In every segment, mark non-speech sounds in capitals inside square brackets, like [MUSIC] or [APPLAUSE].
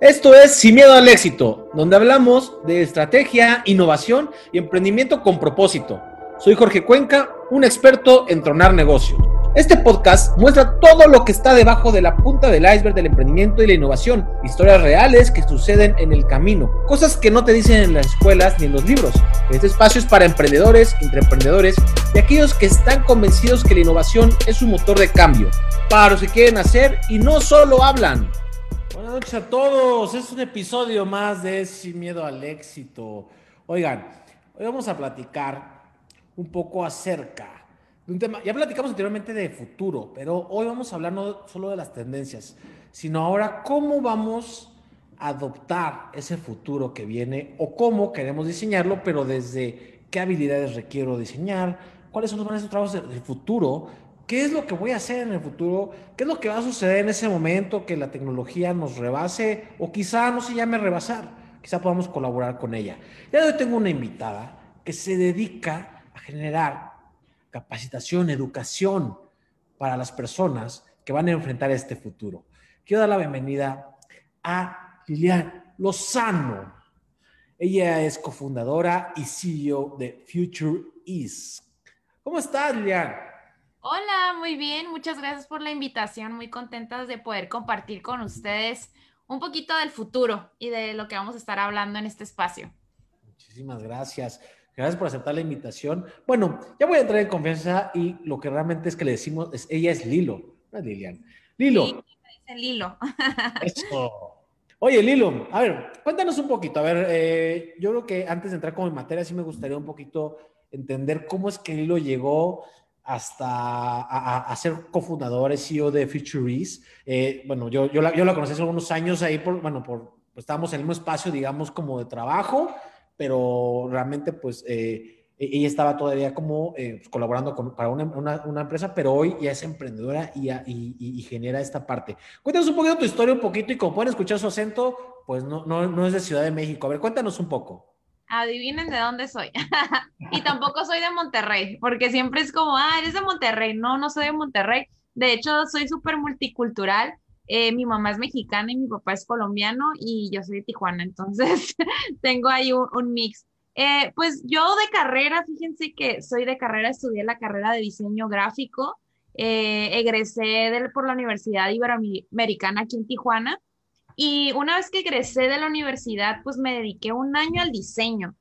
Esto es Sin Miedo al Éxito, donde hablamos de estrategia, innovación y emprendimiento con propósito. Soy Jorge Cuenca, un experto en tronar negocios. Este podcast muestra todo lo que está debajo de la punta del iceberg del emprendimiento y la innovación, historias reales que suceden en el camino, cosas que no te dicen en las escuelas ni en los libros. Este espacio es para emprendedores, intraemprendedores y aquellos que están convencidos que la innovación es un motor de cambio, para los que quieren hacer y no solo hablan. Buenas noches a todos, es un episodio más de Sin Miedo al Éxito. Oigan, hoy vamos a platicar un poco acerca un tema, ya platicamos anteriormente de futuro, pero hoy vamos a hablar no solo de las tendencias, sino ahora cómo vamos a adoptar ese futuro que viene o cómo queremos diseñarlo, pero desde qué habilidades requiero diseñar, cuáles son los grandes trabajos del futuro, qué es lo que voy a hacer en el futuro, qué es lo que va a suceder en ese momento que la tecnología nos rebase o quizá no se llame rebasar, quizá podamos colaborar con ella. Ya hoy tengo una invitada que se dedica a generar capacitación, educación para las personas que van a enfrentar este futuro. Quiero dar la bienvenida a Lilian Lozano. Ella es cofundadora y CEO de Future Is. ¿Cómo estás, Lilian? Hola, muy bien. Muchas gracias por la invitación. Muy contentas de poder compartir con ustedes un poquito del futuro y de lo que vamos a estar hablando en este espacio. Muchísimas gracias. Gracias por aceptar la invitación. Bueno, ya voy a entrar en confianza y lo que realmente es que le decimos es, ella es Lilo, no es Lilian. Lilo. Sí, Lilo. [LAUGHS] Eso. Oye, Lilo, a ver, cuéntanos un poquito. A ver, eh, yo creo que antes de entrar como en materia, sí me gustaría un poquito entender cómo es que Lilo llegó hasta a, ser cofundador, CEO de Futuries. Eh, bueno, yo, yo, la, yo la conocí hace algunos años ahí, por, bueno, por, pues, estábamos en el mismo espacio, digamos, como de trabajo pero realmente pues eh, e-, ella estaba todavía como eh, pues, colaborando con, para una, una, empresa, pero hoy ya es emprendedora y, y, y, genera esta parte. Cuéntanos un poquito tu historia, un poquito, y como pueden escuchar su acento, pues no, no, no es de Ciudad de México. A ver, cuéntanos un poco. Adivinen de dónde soy. [LAUGHS] y tampoco soy de Monterrey, porque siempre es como, ah, eres de Monterrey. No, no soy de Monterrey. De hecho, soy súper multicultural. Eh, mi mamá es mexicana y mi papá es colombiano y yo soy de Tijuana, entonces [LAUGHS] tengo ahí un, mix. Eh, pues yo de carrera, fíjense que soy de carrera, estudié la carrera de diseño gráfico, eh, egresé por la Universidad Iberoamericana aquí en Tijuana y una vez que egresé de la universidad, pues me dediqué un año al diseño.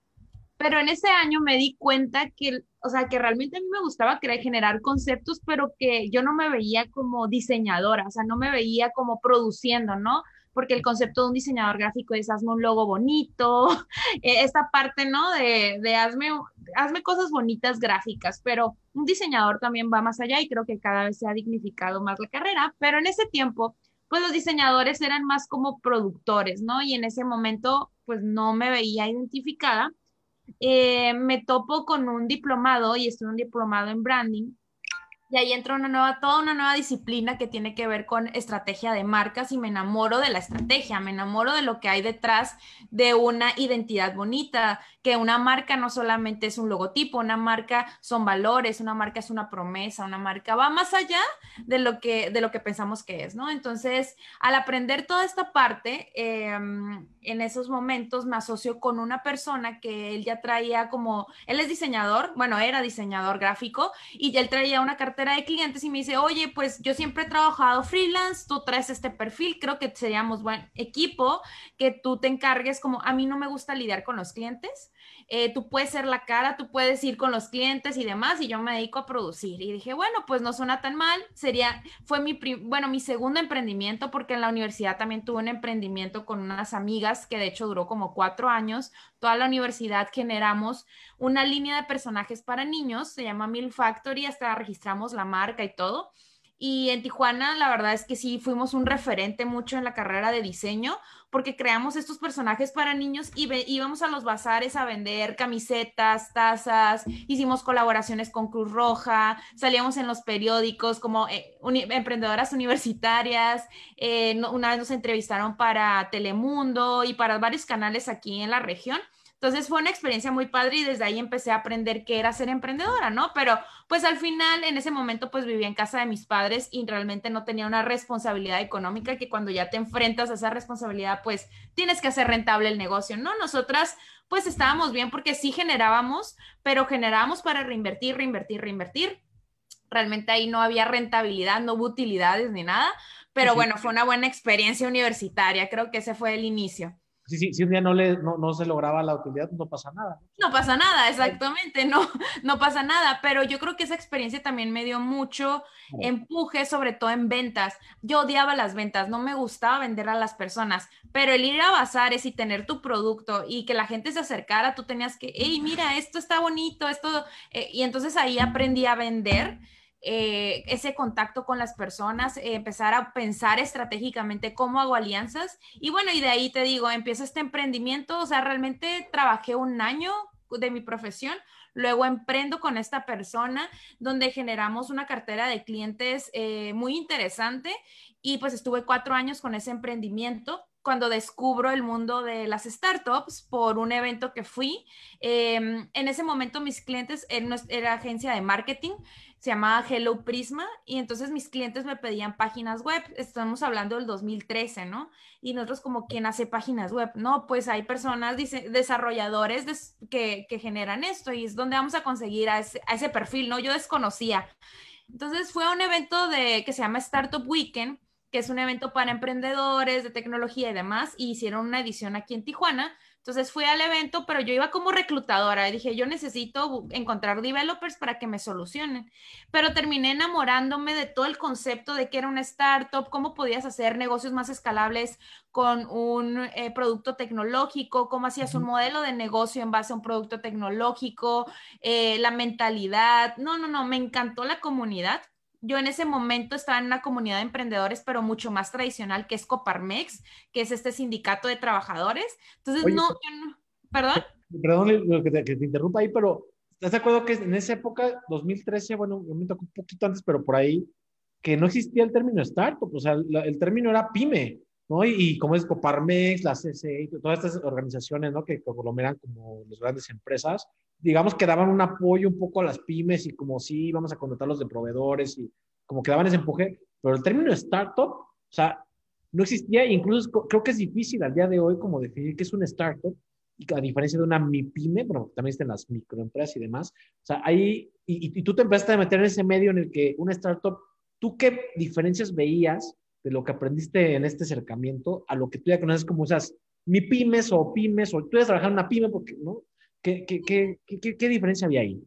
Pero en ese año me di cuenta que, o sea, que realmente a mí me gustaba crear, generar conceptos, pero que yo no me veía como diseñadora, o sea, no me veía como produciendo, ¿no? Porque el concepto de un diseñador gráfico es hazme un logo bonito, [LAUGHS] e, esta parte, ¿no? De, de hazme, hazme cosas bonitas gráficas, pero un diseñador también va más allá y creo que cada vez se ha dignificado más la carrera, pero en ese tiempo, pues los diseñadores eran más como productores, ¿no? Y en ese momento, pues no me veía identificada eh, me topo con un diplomado y estoy un diplomado en branding y ahí entra una nueva, toda una nueva disciplina que tiene que ver con estrategia de marcas y me enamoro de la estrategia, me enamoro de lo que hay detrás de una identidad bonita, que una marca no solamente es un logotipo, una marca son valores, una marca es una promesa, una marca va más allá de lo que, de lo que pensamos que es, ¿no? Entonces, al aprender toda esta parte, em, en esos momentos me asocio con una persona que él ya traía como, él es diseñador, bueno, era diseñador gráfico y él traía una carta de clientes y me dice, oye, pues yo siempre he trabajado freelance, tú traes este perfil, creo que seríamos buen equipo, que tú te encargues como, a mí no me gusta lidiar con los clientes, eh, tú puedes ser la cara, tú puedes ir con los clientes y demás, y yo me dedico a producir. Y dije, bueno, pues no suena tan mal, sería, fue mi, bueno, mi segundo emprendimiento, porque en la universidad también tuve un emprendimiento con unas amigas, que de hecho duró como cuatro años, toda la universidad generamos una línea de personajes para niños, se llama Mil Factory, hasta registramos la marca y todo. Y en Tijuana, la verdad es que sí, fuimos un referente mucho en la carrera de diseño, porque creamos estos personajes para niños y íbamos a los bazares a vender camisetas, tazas, hicimos colaboraciones con Cruz Roja, salíamos en los periódicos como eh, emprendedoras universitarias, eh, una vez nos entrevistaron para Telemundo y para varios canales aquí en la región. Entonces fue una experiencia muy padre y desde ahí empecé a aprender qué era ser emprendedora, ¿no? Pero pues al final, en ese momento, pues vivía en casa de mis padres y realmente no tenía una responsabilidad económica que cuando ya te enfrentas a esa responsabilidad, pues tienes que hacer rentable el negocio, ¿no? Nosotras pues estábamos bien porque sí generábamos, pero generábamos para reinvertir, reinvertir, reinvertir. Realmente ahí no había rentabilidad, no hubo utilidades ni nada, pero bueno, fue una buena experiencia universitaria, creo que ese fue el inicio si, si, si un día no, le, no, no, se lograba la utilidad, no pasa nada. No pasa nada, exactamente, no, no pasa nada, pero yo creo que esa experiencia también me dio mucho empuje, sobre todo en ventas. Yo odiaba las ventas, no me gustaba vender a las personas, pero el ir a bazares y tener tu producto y que la gente se acercara, tú tenías que, hey, mira, esto está bonito, esto, eh, y entonces ahí aprendí a vender. Eh, ese contacto con las personas, eh, empezar a pensar estratégicamente cómo hago alianzas. Y bueno, y de ahí te digo, empiezo este emprendimiento, o sea, realmente trabajé un año de mi profesión, luego emprendo con esta persona donde generamos una cartera de clientes eh, muy interesante y pues estuve cuatro años con ese emprendimiento cuando descubro el mundo de las startups por un evento que fui. Em, en ese momento mis clientes, era agencia de marketing, se llamaba Hello Prisma y entonces mis clientes me pedían páginas web. Estamos hablando del 2013, ¿no? Y nosotros como, ¿quién hace páginas web? No, pues hay personas, desarrolladores que, generan esto y es donde vamos a conseguir a ese, a ese perfil, ¿no? Yo desconocía. Entonces fue un evento de, que se llama Startup Weekend, que es un evento para emprendedores de tecnología y demás, y hicieron una edición aquí en Tijuana entonces fui al evento, pero yo iba como reclutadora. Dije, yo necesito encontrar developers para que me solucionen. Pero terminé enamorándome de todo el concepto de que era una startup, cómo podías hacer negocios más escalables con un eh, producto tecnológico, cómo hacías un modelo de negocio en base a un producto tecnológico, eh, la mentalidad. No, no, no, me encantó la comunidad yo en ese momento estaba en una comunidad de emprendedores, pero mucho más tradicional, que es Coparmex, que es este sindicato de trabajadores. Entonces, no, perdón. [LAUGHS] Perdón que te, interrumpa ahí, pero ¿estás de acuerdo que en esa época, 2013, bueno, me tocó un poquito antes, pero por ahí, que no existía el término startup, o sea, el término era pyme, ¿no? Y, como es Coparmex, la CCE, todas estas organizaciones, ¿no? Que conglomeran como las grandes empresas, digamos que daban un apoyo un poco a las pymes y como sí, vamos a contratarlos de proveedores y como que daban ese empuje, pero el término startup, o sea, no existía incluso creo que es difícil al día de hoy como definir qué es un startup a diferencia de una MIPYME, bueno, también están las microempresas y demás, o sea, ahí, y, y, tú te empezaste a meter en ese medio en el que una startup, ¿tú qué diferencias veías de lo que aprendiste en este acercamiento a lo que tú ya conoces como esas MIPYMES o pymes, o tú ibas a trabajar en una pyme porque, ¿no? ¿Qué, diferencia había ahí?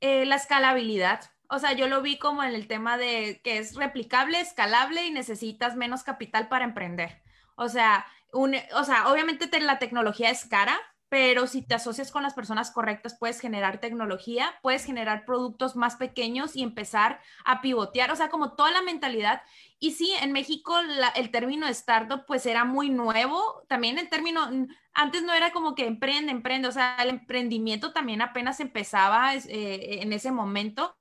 Eh, la escalabilidad. O sea, yo lo vi como en el tema de que es replicable, escalable y necesitas menos capital para emprender. O sea, o sea obviamente la tecnología es cara, pero si te asocias con las personas correctas, puedes generar tecnología, puedes generar productos más pequeños y empezar a pivotear, o sea, como toda la mentalidad. Y sí, en México el término startup pues era muy nuevo, también el término, antes no era como que emprende, emprende, o sea, el emprendimiento también apenas empezaba eh, en ese momento.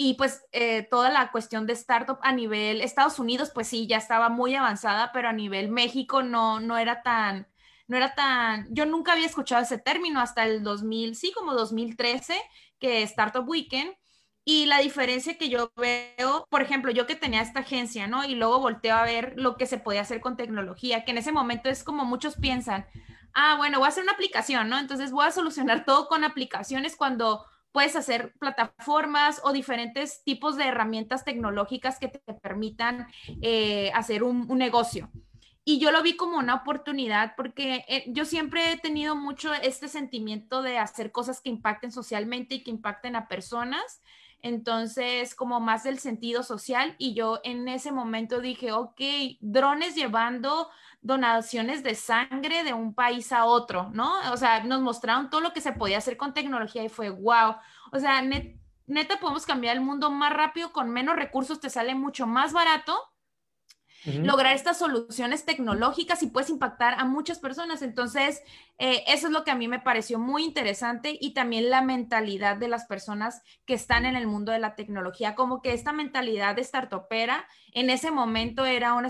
Y pues eh, toda la cuestión de startup a nivel Estados Unidos, pues sí, ya estaba muy avanzada, pero a nivel México no, no era tan, no era tan, yo nunca había escuchado ese término hasta el 2000, sí, como 2013, que Startup Weekend. Y la diferencia que yo veo, por ejemplo, yo que tenía esta agencia, ¿no? Y luego volteo a ver lo que se podía hacer con tecnología, que en ese momento es como muchos piensan, ah, bueno, voy a hacer una aplicación, ¿no? Entonces voy a solucionar [LAUGHS] todo con aplicaciones cuando puedes hacer plataformas o diferentes tipos de herramientas tecnológicas que te permitan eh, hacer un, un negocio y yo lo vi como una oportunidad porque eh, yo siempre he tenido mucho este sentimiento de hacer cosas que impacten socialmente y que impacten a personas. Entonces, como más del sentido social y yo en ese momento dije, ok, drones llevando donaciones de sangre de un país a otro, ¿no? O sea, nos mostraron todo lo que se podía hacer con tecnología y fue, wow, o sea, neta podemos cambiar el mundo más rápido, con menos recursos te sale mucho más barato lograr estas soluciones tecnológicas y puedes impactar a muchas personas. Entonces, eh, eso es lo que a mí me pareció muy interesante y también la mentalidad de las personas que están en el mundo de la tecnología, como que esta mentalidad de startupera en ese momento era una,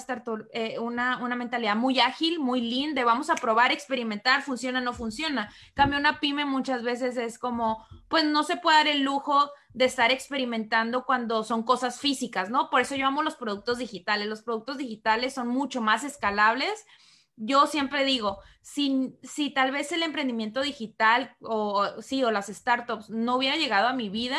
eh, una, una, mentalidad muy ágil, muy lean, de vamos a probar, experimentar, funciona, no funciona. Cambio una pyme muchas veces es como, pues no se puede dar el lujo de estar experimentando cuando son cosas físicas, ¿no? Por eso yo amo los productos digitales. Los productos digitales son mucho más escalables. Yo siempre digo, si, si tal vez el emprendimiento digital o sí, o las startups no hubiera llegado a mi vida,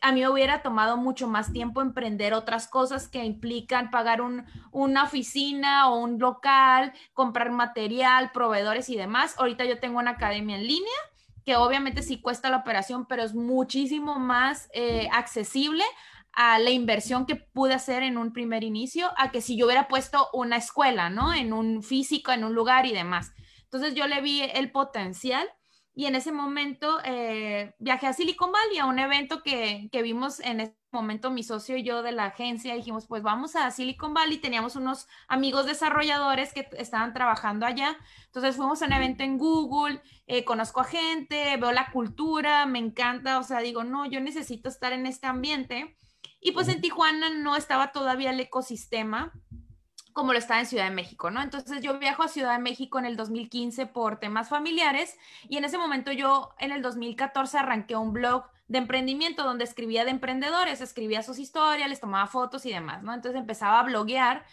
a mí me hubiera tomado mucho más tiempo emprender otras cosas que implican pagar un, una oficina o un local, comprar material, proveedores y demás. Ahorita yo tengo una academia en línea que obviamente sí cuesta la operación, pero es muchísimo más eh, accesible a la inversión que pude hacer en un primer inicio, a que si yo hubiera puesto una escuela, ¿no? En un físico, en un lugar y demás. Entonces yo le vi el potencial y en ese momento eh, viajé a Silicon Valley a un evento que, que, vimos en momento mi socio y yo de la agencia. Dijimos, pues vamos a Silicon Valley. Teníamos unos amigos desarrolladores que estaban trabajando allá. Entonces fuimos a un evento en Google, eh, conozco a gente, veo la cultura, me encanta. O sea, digo, no, yo necesito estar en este ambiente. Y pues en Tijuana no estaba todavía el ecosistema como lo estaba en Ciudad de México, ¿no? Entonces yo viajo a Ciudad de México en el 2015 por temas familiares y en ese momento yo en el 2014 arranqué un blog de emprendimiento donde escribía de emprendedores, escribía sus historias, les tomaba fotos y demás, ¿no? Entonces empezaba a bloguear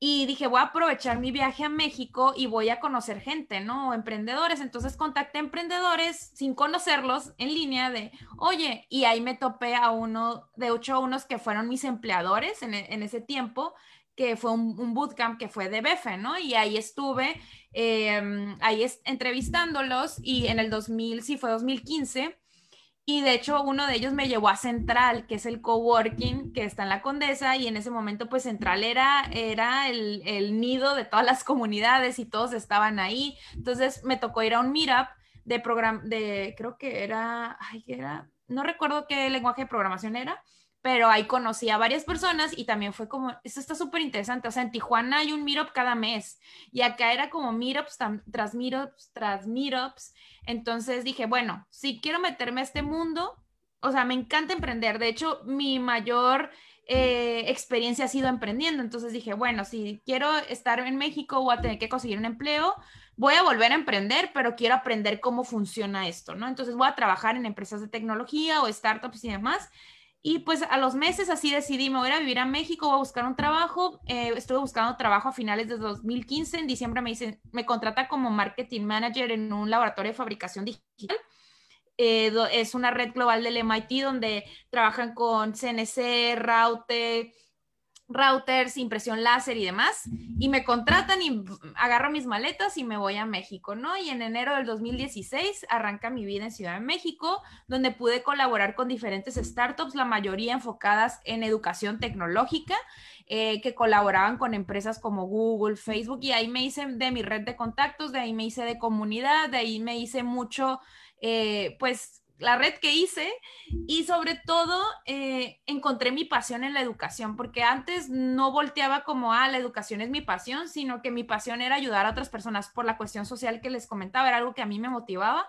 y dije, voy a aprovechar mi viaje a México y voy a conocer gente, ¿no? Emprendedores. Entonces contacté emprendedores sin conocerlos en línea de, oye, y ahí me topé a uno, de ocho unos que fueron mis empleadores en, en ese tiempo que fue un, bootcamp que fue de BEFE, ¿no? Y ahí estuve, em, ahí entrevistándolos y en el 2000, sí fue 2015, y de hecho uno de ellos me llevó a Central, que es el coworking que está en la Condesa, y en ese momento pues Central era, era el, el nido de todas las comunidades y todos estaban ahí. Entonces me tocó ir a un meetup de programa, de, creo que era, ay, era, no recuerdo qué lenguaje de programación era, pero ahí conocí a varias personas y también fue como, esto está súper interesante, o sea, en Tijuana hay un meetup cada mes y acá era como meetups tras meetups tras meetups, entonces dije, bueno, si quiero meterme a este mundo, o sea, me encanta emprender, de hecho, mi mayor eh, experiencia ha sido emprendiendo, entonces dije, bueno, si quiero estar en México o a tener que conseguir un empleo, voy a volver a emprender, pero quiero aprender cómo funciona esto, ¿no? Entonces voy a trabajar en empresas de tecnología o startups y demás. Y pues a los meses así decidí, me voy a vivir a México, voy a buscar un trabajo. Eh, estuve buscando trabajo a finales de 2015. En diciembre me dicen, me contrata como marketing manager en un laboratorio de fabricación digital. Eh, es una red global del MIT donde trabajan con CNC, Raute, routers, impresión láser y demás, y me contratan y agarro mis maletas y me voy a México, ¿no? Y en enero del 2016 arranca mi vida en Ciudad de México, donde pude colaborar con diferentes startups, la mayoría enfocadas en educación tecnológica, eh, que colaboraban con empresas como Google, Facebook, y ahí me hice de mi red de contactos, de ahí me hice de comunidad, de ahí me hice mucho, eh, pues la red que hice y sobre todo eh, encontré mi pasión en la educación, porque antes no volteaba como, ah, la educación es mi pasión, sino que mi pasión era ayudar a otras personas por la cuestión social que les comentaba, era algo que a mí me motivaba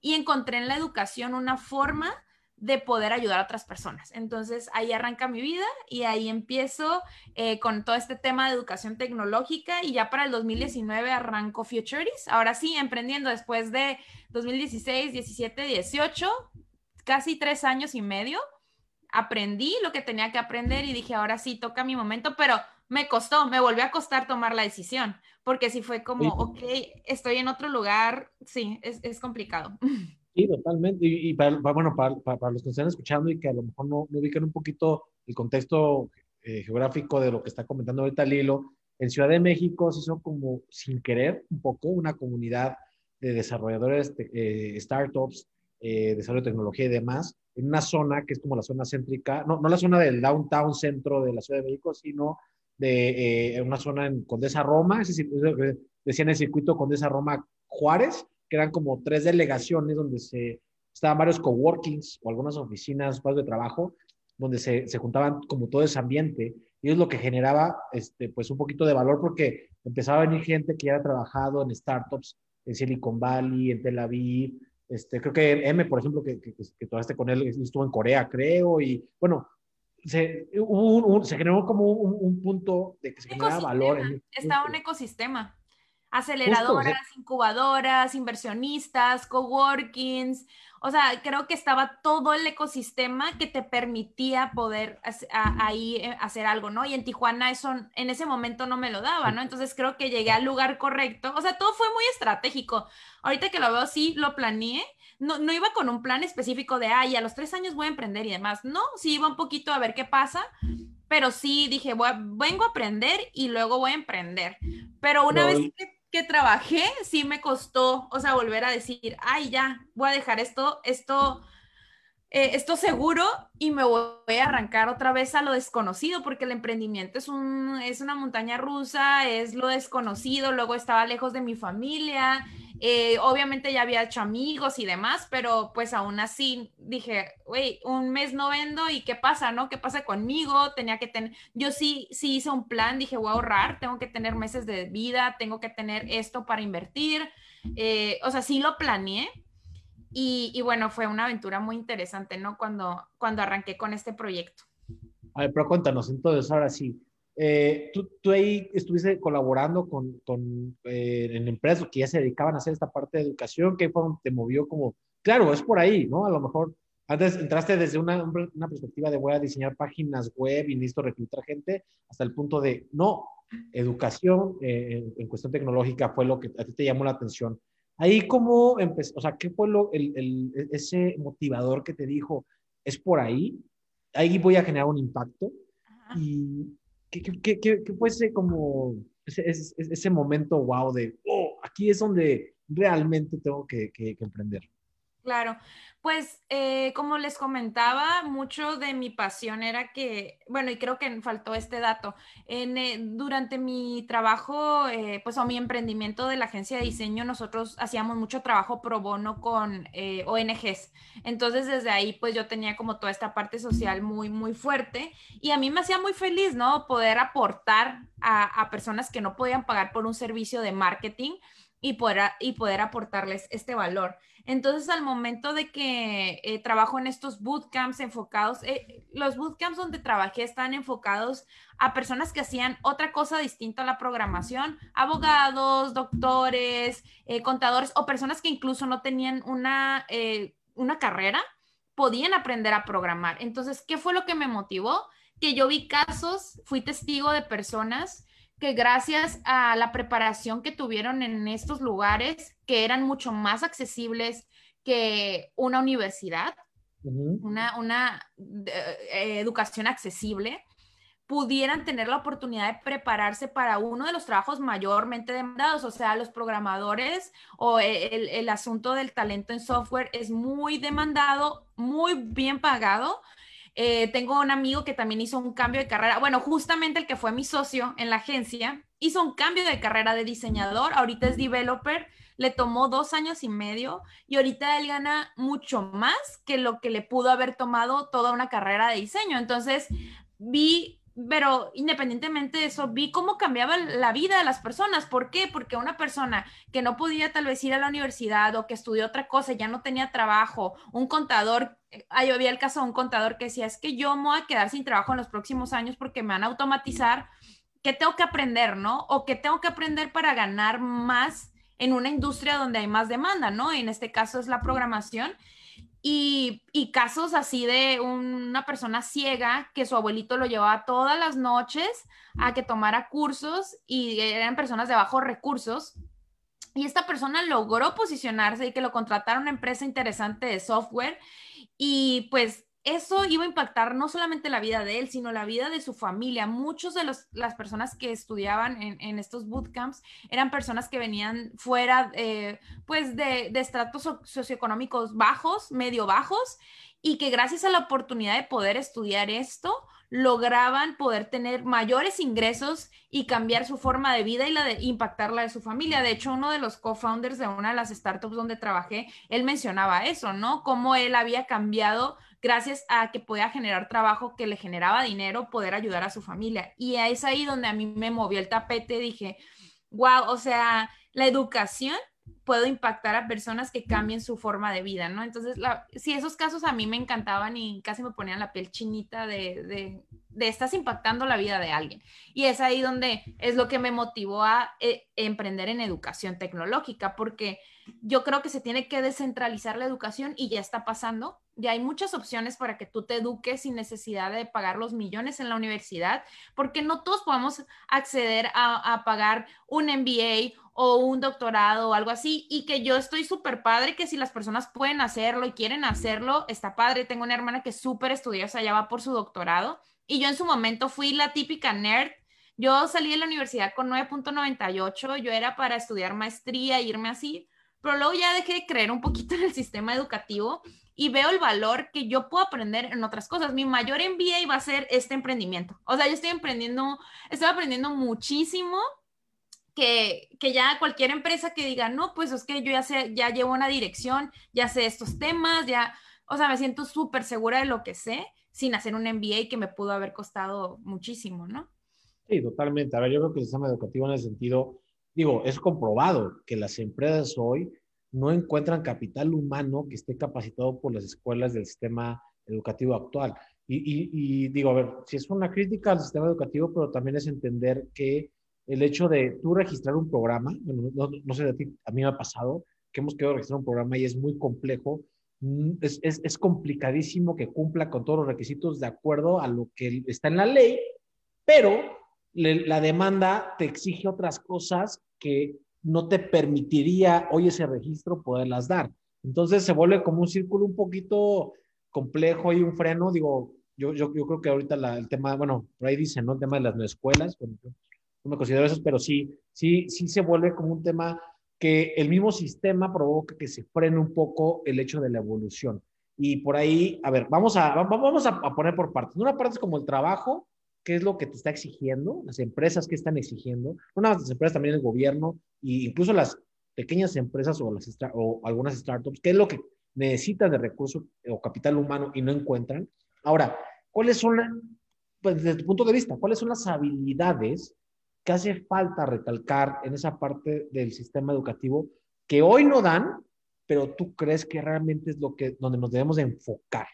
y encontré en la educación una forma de poder ayudar a otras personas. Entonces ahí arranca mi vida y ahí empiezo eh, con todo este tema de educación tecnológica y ya para el 2019 arranco Futurities. Ahora sí, emprendiendo después de 2016, 17, 18, casi tres años y medio. Aprendí lo que tenía que aprender y dije, ahora sí, toca mi momento, pero me costó, me volvió a costar tomar la decisión, porque si fue como, ok, estoy en otro lugar, sí, es, es complicado. [LAUGHS] Sí, totalmente. Y, para, bueno, para, para, los que están escuchando y que a lo mejor no, no ubican un poquito el contexto eh, geográfico de lo que está comentando ahorita Lilo, en Ciudad de México se hizo como sin querer un poco una comunidad de desarrolladores, eh, startups, eh, desarrollo de tecnología y demás, en una zona que es como la zona céntrica, no, no la zona del downtown centro de la Ciudad de México, sino de una zona en Condesa Roma, es decir, decían el circuito Condesa Roma Juárez, que eran como tres delegaciones donde se estaban varios coworkings o algunas oficinas, espacios de trabajo, donde se, se juntaban como todo ese ambiente. y es lo que generaba este, pues un poquito de valor porque empezaba a venir gente que ya había trabajado en startups en Silicon Valley, en Tel Aviv, este, creo que M, por ejemplo, que, que, que tomaste con él, estuvo en Corea, creo, y bueno, se, se generó como un, punto de que se generaba valor. En, Estaba un ecosistema. Aceleradoras, incubadoras, inversionistas, coworkings, o sea, creo que estaba todo el ecosistema que te permitía poder ahí eh, hacer algo, ¿no? Y en Tijuana eso en ese momento no me lo daba, ¿no? Entonces creo que llegué al lugar correcto. O sea, todo fue muy estratégico. Ahorita que lo veo, sí, lo planeé. No, no iba con un plan específico de, ay, a los tres años voy a emprender y demás. No, sí iba un poquito a ver qué pasa, pero sí dije, vengo a aprender y luego voy a emprender. Pero una vez que que trabajé, sí me costó, o sea, volver a decir, ay, ya, voy a dejar esto, esto, eh, esto seguro y me voy a arrancar otra vez a lo desconocido, porque el emprendimiento es, un, es una montaña rusa, es lo desconocido, luego estaba lejos de mi familia, eh, obviamente ya había hecho amigos y demás, pero pues aún así dije, güey, un mes no vendo y qué pasa, ¿no? ¿Qué pasa conmigo? Tenía que tener, yo sí, sí hice un plan, dije, voy a ahorrar, tengo que tener meses de vida, tengo que tener esto para invertir, eh, o sea, sí lo planeé. Y, y, bueno, fue una aventura muy interesante, ¿no? Cuando, cuando arranqué con este proyecto. A ver, pero cuéntanos, entonces, ahora sí, eh, tú, tú, ahí estuviste colaborando con, con eh, en empresas que ya se dedicaban a hacer esta parte de educación, ¿qué fue donde te movió como, claro, es por ahí, ¿no? A lo mejor antes entraste desde una, una perspectiva de voy a diseñar páginas web y necesito reclutar gente, hasta el punto de, no, educación eh, en, cuestión tecnológica fue lo que a ti te llamó la atención. Ahí cómo empezó, o sea, ¿qué fue lo, el, el, ese motivador que te dijo, es por ahí, ahí voy a generar un impacto? Y, ¿Qué, qué, qué, fue ese como ese, ese, ese, momento wow de, oh, aquí es donde realmente tengo que, que emprender? Claro, pues eh, como les comentaba, mucho de mi pasión era que, bueno, y creo que faltó este dato, eh, durante mi trabajo, eh, pues o mi emprendimiento de la agencia de diseño, nosotros hacíamos mucho trabajo pro bono con ONGs. Entonces desde ahí, pues yo tenía como toda esta parte social muy, muy fuerte y a mí me hacía muy feliz, ¿no? Poder aportar a, a personas que no podían pagar por un servicio de marketing y poder, y poder aportarles este valor. Entonces, al momento de que eh, trabajo en estos bootcamps enfocados, eh, los bootcamps donde trabajé están enfocados a personas que hacían otra cosa distinta a la programación, abogados, doctores, eh, contadores o personas que incluso no tenían una, una carrera, podían aprender a programar. Entonces, ¿qué fue lo que me motivó? Que yo vi casos, fui testigo de personas que gracias a la preparación que tuvieron en estos lugares, que eran mucho más accesibles que una universidad, una, una eh, educación accesible, pudieran tener la oportunidad de prepararse para uno de los trabajos mayormente demandados, o sea, los programadores o el, el asunto del talento en software es muy demandado, muy bien pagado, eh, tengo un amigo que también hizo un cambio de carrera. Bueno, justamente el que fue mi socio en la agencia hizo un cambio de carrera de diseñador. Ahorita es developer. Le tomó dos años y medio y ahorita él gana mucho más que lo que le pudo haber tomado toda una carrera de diseño. Entonces vi pero independientemente de eso, vi cómo cambiaba la vida de las personas. ¿Por qué? Porque una persona que no podía tal vez ir a la universidad o que estudió otra cosa, ya no tenía trabajo, un contador, ahí había el caso de un contador que decía, es que yo me voy a quedar sin trabajo en los próximos años porque me van a automatizar, ¿qué tengo que aprender, no? O qué tengo que aprender para ganar más en una industria donde hay más demanda, ¿no? En este caso es la programación. Y, casos así de una persona ciega que su abuelito lo llevaba todas las noches a que tomara cursos y eran personas de bajos recursos. Y esta persona logró posicionarse y que lo contratara una empresa interesante de software y pues eso iba a impactar no solamente la vida de él, sino la vida de su familia. Muchos de las personas que estudiaban en, estos bootcamps eran personas que venían fuera, eh, pues, de, de estratos socioeconómicos bajos, medio bajos, y que gracias a la oportunidad de poder estudiar esto, lograban poder tener mayores ingresos y cambiar su forma de vida y la de impactar la de su familia. De hecho, uno de los co-founders de una de las startups donde trabajé, él mencionaba eso, ¿no? Cómo él había cambiado gracias a que podía generar trabajo que le generaba dinero, poder ayudar a su familia. Y es ahí donde a mí me movió el tapete, dije, wow, o sea, la educación puedo impactar a personas que cambien su forma de vida, ¿no? Entonces, la, sí, esos casos a mí me encantaban y casi me ponían la piel chinita de, de, de estás impactando la vida de alguien. Y es ahí donde es lo que me motivó a eh, emprender en educación tecnológica, porque yo creo que se tiene que descentralizar la educación y ya está pasando. Ya hay muchas opciones para que tú te eduques sin necesidad de pagar los millones en la universidad, porque no todos podemos acceder a, a pagar un MBA o un doctorado o algo así, y que yo estoy súper padre que si las personas pueden hacerlo y quieren hacerlo, está padre. Tengo una hermana que es súper estudiosa, ya va por su doctorado, y yo en su momento fui la típica nerd. Yo salí de la universidad con 9.98, yo era para estudiar maestría, irme así, pero luego ya dejé de creer un poquito [LAUGHS] en el sistema educativo y veo el valor que yo puedo aprender en otras cosas. Mi mayor MBA va a ser este emprendimiento. O sea, yo estoy emprendiendo, estoy aprendiendo muchísimo que, que, ya cualquier empresa que diga, no, pues es que yo ya sé, ya llevo una dirección, ya sé estos temas, ya, o sea, me siento súper segura de lo que sé sin hacer un MBA que me pudo haber costado muchísimo, ¿no? Sí, totalmente. A yo creo que el sistema educativo en ese sentido, digo, es comprobado que las empresas hoy no encuentran capital humano que esté capacitado por las escuelas del sistema educativo actual. Y, y, y digo, a ver, si es una crítica al sistema educativo, pero también es entender que el hecho de tú registrar un programa, bueno, no, no sé de ti, a mí me ha pasado que hemos querido registrar un programa y es muy complejo, mm, es, es, es, complicadísimo que cumpla con todos los requisitos de acuerdo a lo que está en la ley, pero la demanda te exige otras cosas que no te permitiría hoy ese registro poderlas dar. Entonces se vuelve como un círculo un poquito complejo y un freno, digo, yo, yo, yo creo que ahorita la, el tema, bueno, por ahí dicen, ¿no? El tema de las no escuelas, bueno, no me considero eso, pero sí, sí, sí se vuelve como un tema que el mismo sistema provoca que se frene un poco el hecho de la evolución. Y por ahí, a ver, vamos a, vamos a, poner por partes. Una parte es como el trabajo, qué es lo que te está exigiendo, las empresas que están exigiendo, una de las empresas también el gobierno e incluso las pequeñas empresas o, las, o algunas startups, qué es lo que necesitan de recursos o capital humano y no encuentran. Ahora, ¿cuáles son, pues desde tu punto de vista, cuáles son las habilidades que hace falta recalcar en esa parte del sistema educativo que hoy no dan, pero tú crees que realmente es lo que donde nos debemos de enfocar?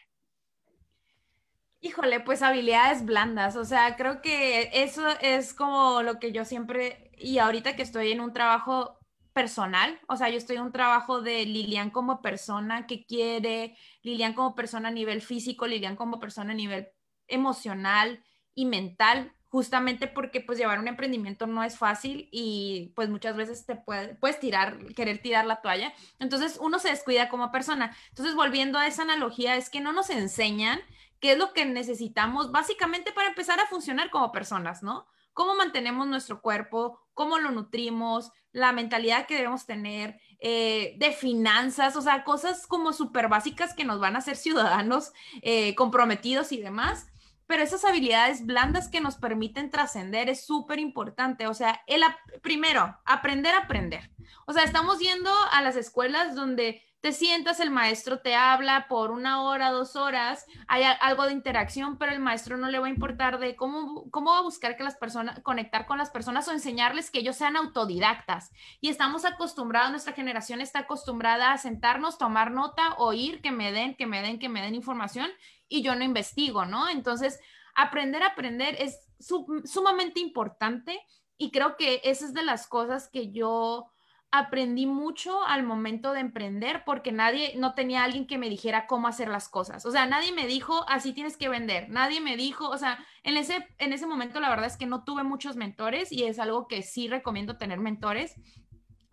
Híjole, pues habilidades blandas, o sea, creo que eso es como lo que yo siempre, y ahorita que estoy en un trabajo personal, o sea, yo estoy en un trabajo de Lilian como persona que quiere, Lilian como persona a nivel físico, Lilian como persona a nivel emocional y mental, justamente porque pues llevar un emprendimiento no es fácil y pues muchas veces te puede, puedes tirar, querer tirar la toalla. Entonces uno se descuida como persona. Entonces volviendo a esa analogía, es que no nos enseñan qué es lo que necesitamos básicamente para empezar a funcionar como personas, ¿no? Cómo mantenemos nuestro cuerpo, cómo lo nutrimos, la mentalidad que debemos tener, eh, de finanzas, o sea, cosas como súper básicas que nos van a hacer [LAUGHS] ciudadanos eh, comprometidos y demás pero esas habilidades blandas que nos permiten trascender es súper importante. O sea, el primero, aprender a aprender. O sea, estamos yendo a las escuelas donde te sientas, el maestro te habla por una hora, dos horas, hay algo de interacción, pero el maestro no le va a importar de cómo, cómo va a buscar que las personas, conectar con las personas o enseñarles que ellos sean autodidactas. Y estamos acostumbrados, nuestra generación está acostumbrada a sentarnos, tomar nota, oír, que me den, que me den, que me den información y yo no investigo, ¿no? Entonces, aprender a aprender es sumamente importante y creo que esa es de las cosas que yo aprendí mucho al momento de emprender porque nadie, no tenía alguien que me dijera cómo hacer las cosas. O sea, nadie me dijo, así tienes que vender. Nadie me dijo, o sea, en ese, en ese momento la verdad es que no tuve muchos mentores y es algo que sí recomiendo tener mentores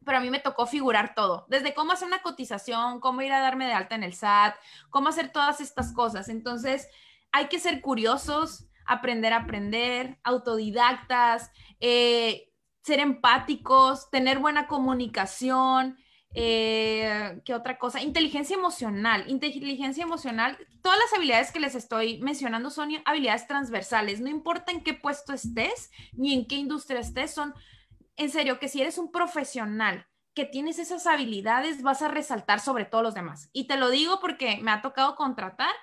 pero a mí me tocó figurar todo, desde cómo hacer una cotización, cómo ir a darme de alta en el SAT, cómo hacer todas estas cosas. Entonces, hay que ser curiosos, aprender a aprender, autodidactas, eh, ser empáticos, tener buena comunicación, Eh, ¿Qué otra cosa? Inteligencia emocional. Inteligencia emocional, todas las habilidades que les estoy mencionando son habilidades transversales. No importa en qué puesto estés ni en qué industria estés, son, en serio, que si eres un profesional que tienes esas habilidades, vas a resaltar sobre todos los demás. Y te lo digo porque me ha tocado contratar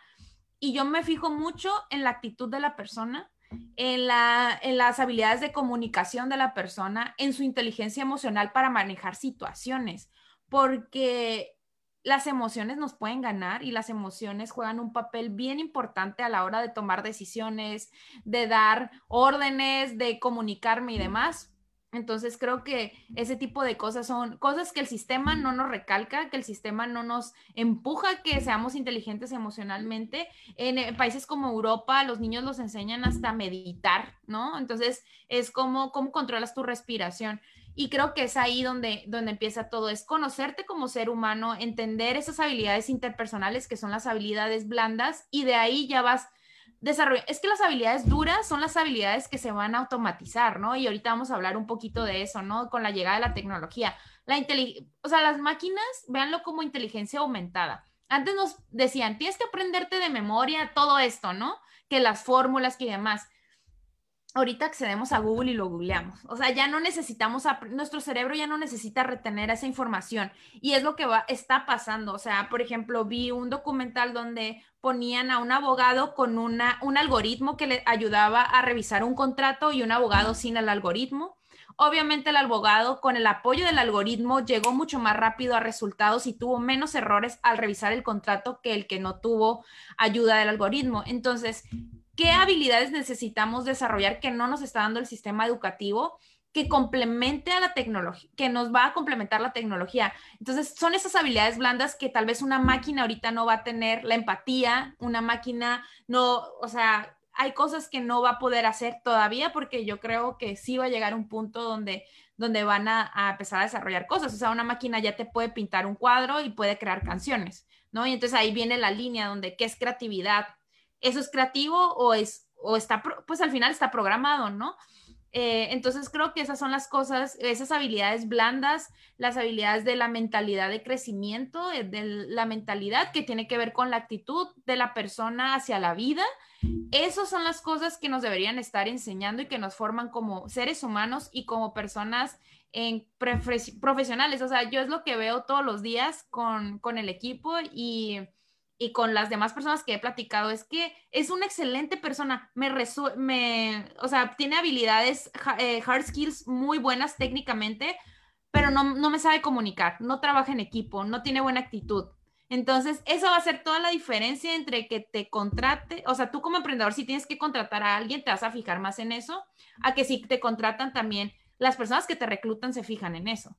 y yo me fijo mucho en la actitud de la persona, en, la, en las habilidades de comunicación de la persona, en su inteligencia emocional para manejar situaciones porque las emociones nos pueden ganar y las emociones juegan un papel bien importante a la hora de tomar decisiones, de dar órdenes, de comunicarme y demás. Entonces creo que ese tipo de cosas son cosas que el sistema no nos recalca, que el sistema no nos empuja que seamos inteligentes emocionalmente. En, en países como Europa, los niños los enseñan hasta meditar, ¿no? Entonces es como cómo controlas tu respiración. Y creo que es ahí donde, donde empieza todo, es conocerte como ser humano, entender esas habilidades interpersonales que son las habilidades blandas y de ahí ya vas desarrollando. Es que las habilidades duras son las habilidades que se van a automatizar, ¿no? Y ahorita vamos a hablar un poquito de eso, ¿no? Con la llegada de la tecnología. La o sea, las máquinas, véanlo como inteligencia aumentada. Antes nos decían, tienes que aprenderte de memoria todo esto, ¿no? Que las fórmulas que demás ahorita accedemos a Google y lo googleamos. O sea, ya no necesitamos, nuestro cerebro ya no necesita retener esa información. Y es lo que va, está pasando. O sea, por ejemplo, vi un documental donde ponían a un abogado con una, un algoritmo que le ayudaba a revisar un contrato y un abogado sin el algoritmo. Obviamente el abogado con el apoyo del algoritmo llegó mucho más rápido a resultados y tuvo menos errores al revisar el contrato que el que no tuvo ayuda del algoritmo. Entonces, qué habilidades necesitamos desarrollar que no nos está dando el sistema educativo que complemente a la tecnología, que nos va a complementar la tecnología. Entonces, son esas habilidades blandas que tal vez una máquina ahorita no va a tener, la empatía, una máquina no, o sea, hay cosas que no va a poder hacer todavía porque yo creo que sí va a llegar un punto donde, donde van a, a empezar a desarrollar cosas. O sea, una máquina ya te puede pintar un cuadro y puede crear canciones, ¿no? Y entonces ahí viene la línea donde qué es creatividad, eso es creativo o es o está, pues al final está programado, ¿no? Eh, entonces creo que esas son las cosas, esas habilidades blandas, las habilidades de la mentalidad de crecimiento, de la mentalidad que tiene que ver con la actitud de la persona hacia la vida. Esas son las cosas que nos deberían estar enseñando y que nos forman como seres humanos y como personas en profesionales. O sea, yo es lo que veo todos los días con, con el equipo y y con las demás personas que he platicado es que es una excelente persona, me, me o sea, tiene habilidades, eh, hard skills muy buenas técnicamente, pero no, no me sabe comunicar, no trabaja en equipo, no tiene buena actitud. Entonces, eso va a ser toda la diferencia entre que te contrate, o sea, tú como emprendedor, si tienes que contratar a alguien, te vas a fijar más en eso, a que si te contratan también, las personas que te reclutan se fijan en eso.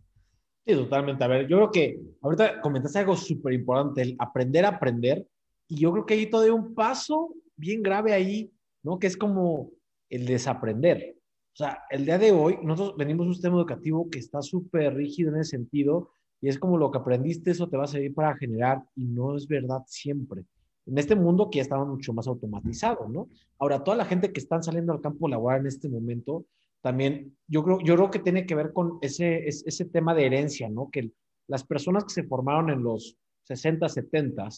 Sí, totalmente. A ver, yo creo que ahorita comentaste algo súper importante, el aprender a aprender. Y yo creo que hay todavía un paso bien grave ahí, ¿no? Que es como el desaprender. O sea, el día de hoy, nosotros venimos de un sistema educativo que está súper rígido en ese sentido y es como lo que aprendiste, eso te va a servir para generar y no es verdad siempre. En este mundo que ya estaba mucho más automatizado, ¿no? Ahora, toda la gente que están saliendo al campo laboral en este momento, también yo creo, yo creo que tiene que ver con ese, ese tema de herencia, ¿no? Que las personas que se formaron en los 60, 70,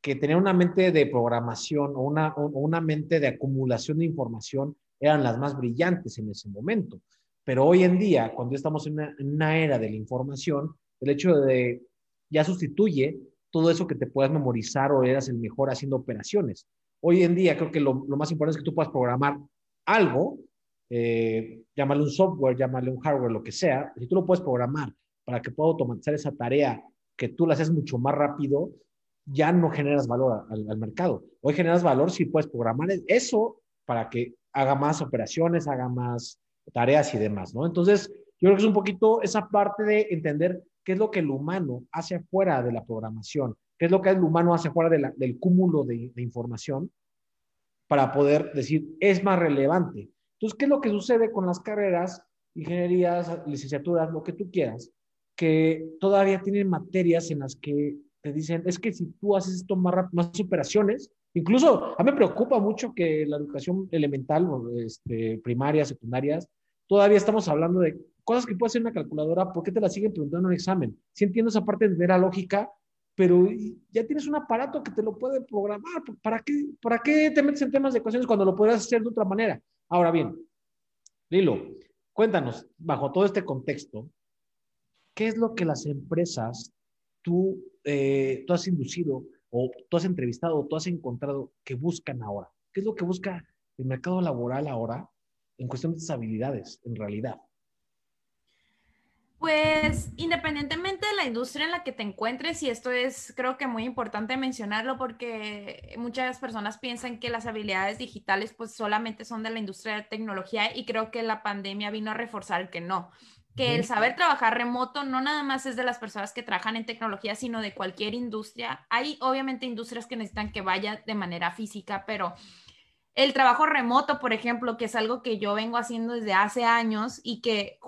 que tenían una mente de programación o una, o una mente de acumulación de información, eran las más brillantes en ese momento. Pero hoy en día, cuando estamos en una, en una era de la información, el hecho de ya sustituye todo eso que te puedas memorizar o eras el mejor haciendo operaciones. Hoy en día creo que lo, lo más importante es que tú puedas programar algo eh, un software, llámale un hardware, lo que sea, si tú lo puedes programar para que pueda automatizar esa tarea, que tú la haces mucho más rápido, ya no generas valor al, mercado. Hoy generas valor si puedes programar eso para que haga más operaciones, haga más tareas y demás, ¿no? Entonces, yo creo que es un poquito esa parte de entender qué es lo que el humano hace afuera de la programación, qué es lo que el humano hace afuera del cúmulo de información para poder decir, es más relevante entonces, ¿qué es lo que sucede con las carreras, ingenierías, licenciaturas, lo que tú quieras? Que todavía tienen materias en las que te dicen, es que si tú haces esto más rápido, más operaciones, incluso a mí me preocupa mucho que la educación elemental, este, primaria, secundarias, todavía estamos hablando de cosas que puede hacer una calculadora, ¿por qué te las siguen preguntando en un examen? Si entiendo esa parte de la lógica, pero ya tienes un aparato que te lo puede programar. ¿Para qué, ¿Para qué te metes en temas de ecuaciones cuando lo podrías hacer de otra manera? Ahora bien, Lilo, cuéntanos, bajo todo este contexto, ¿qué es lo que las empresas tú, eh, tú has inducido o tú has entrevistado o tú has encontrado que buscan ahora? ¿Qué es lo que busca el mercado laboral ahora en cuestión de esas habilidades, en realidad? Pues independientemente de la industria en la que te encuentres, y esto es creo que muy importante mencionarlo porque muchas personas piensan que las habilidades digitales pues solamente son de la industria de tecnología y creo que la pandemia vino a reforzar que no, que el saber trabajar remoto no nada más es de las personas que trabajan en tecnología, sino de cualquier industria. Hay obviamente industrias que necesitan que vaya de manera física, pero el trabajo remoto, por ejemplo, que es algo que yo vengo haciendo desde hace años y que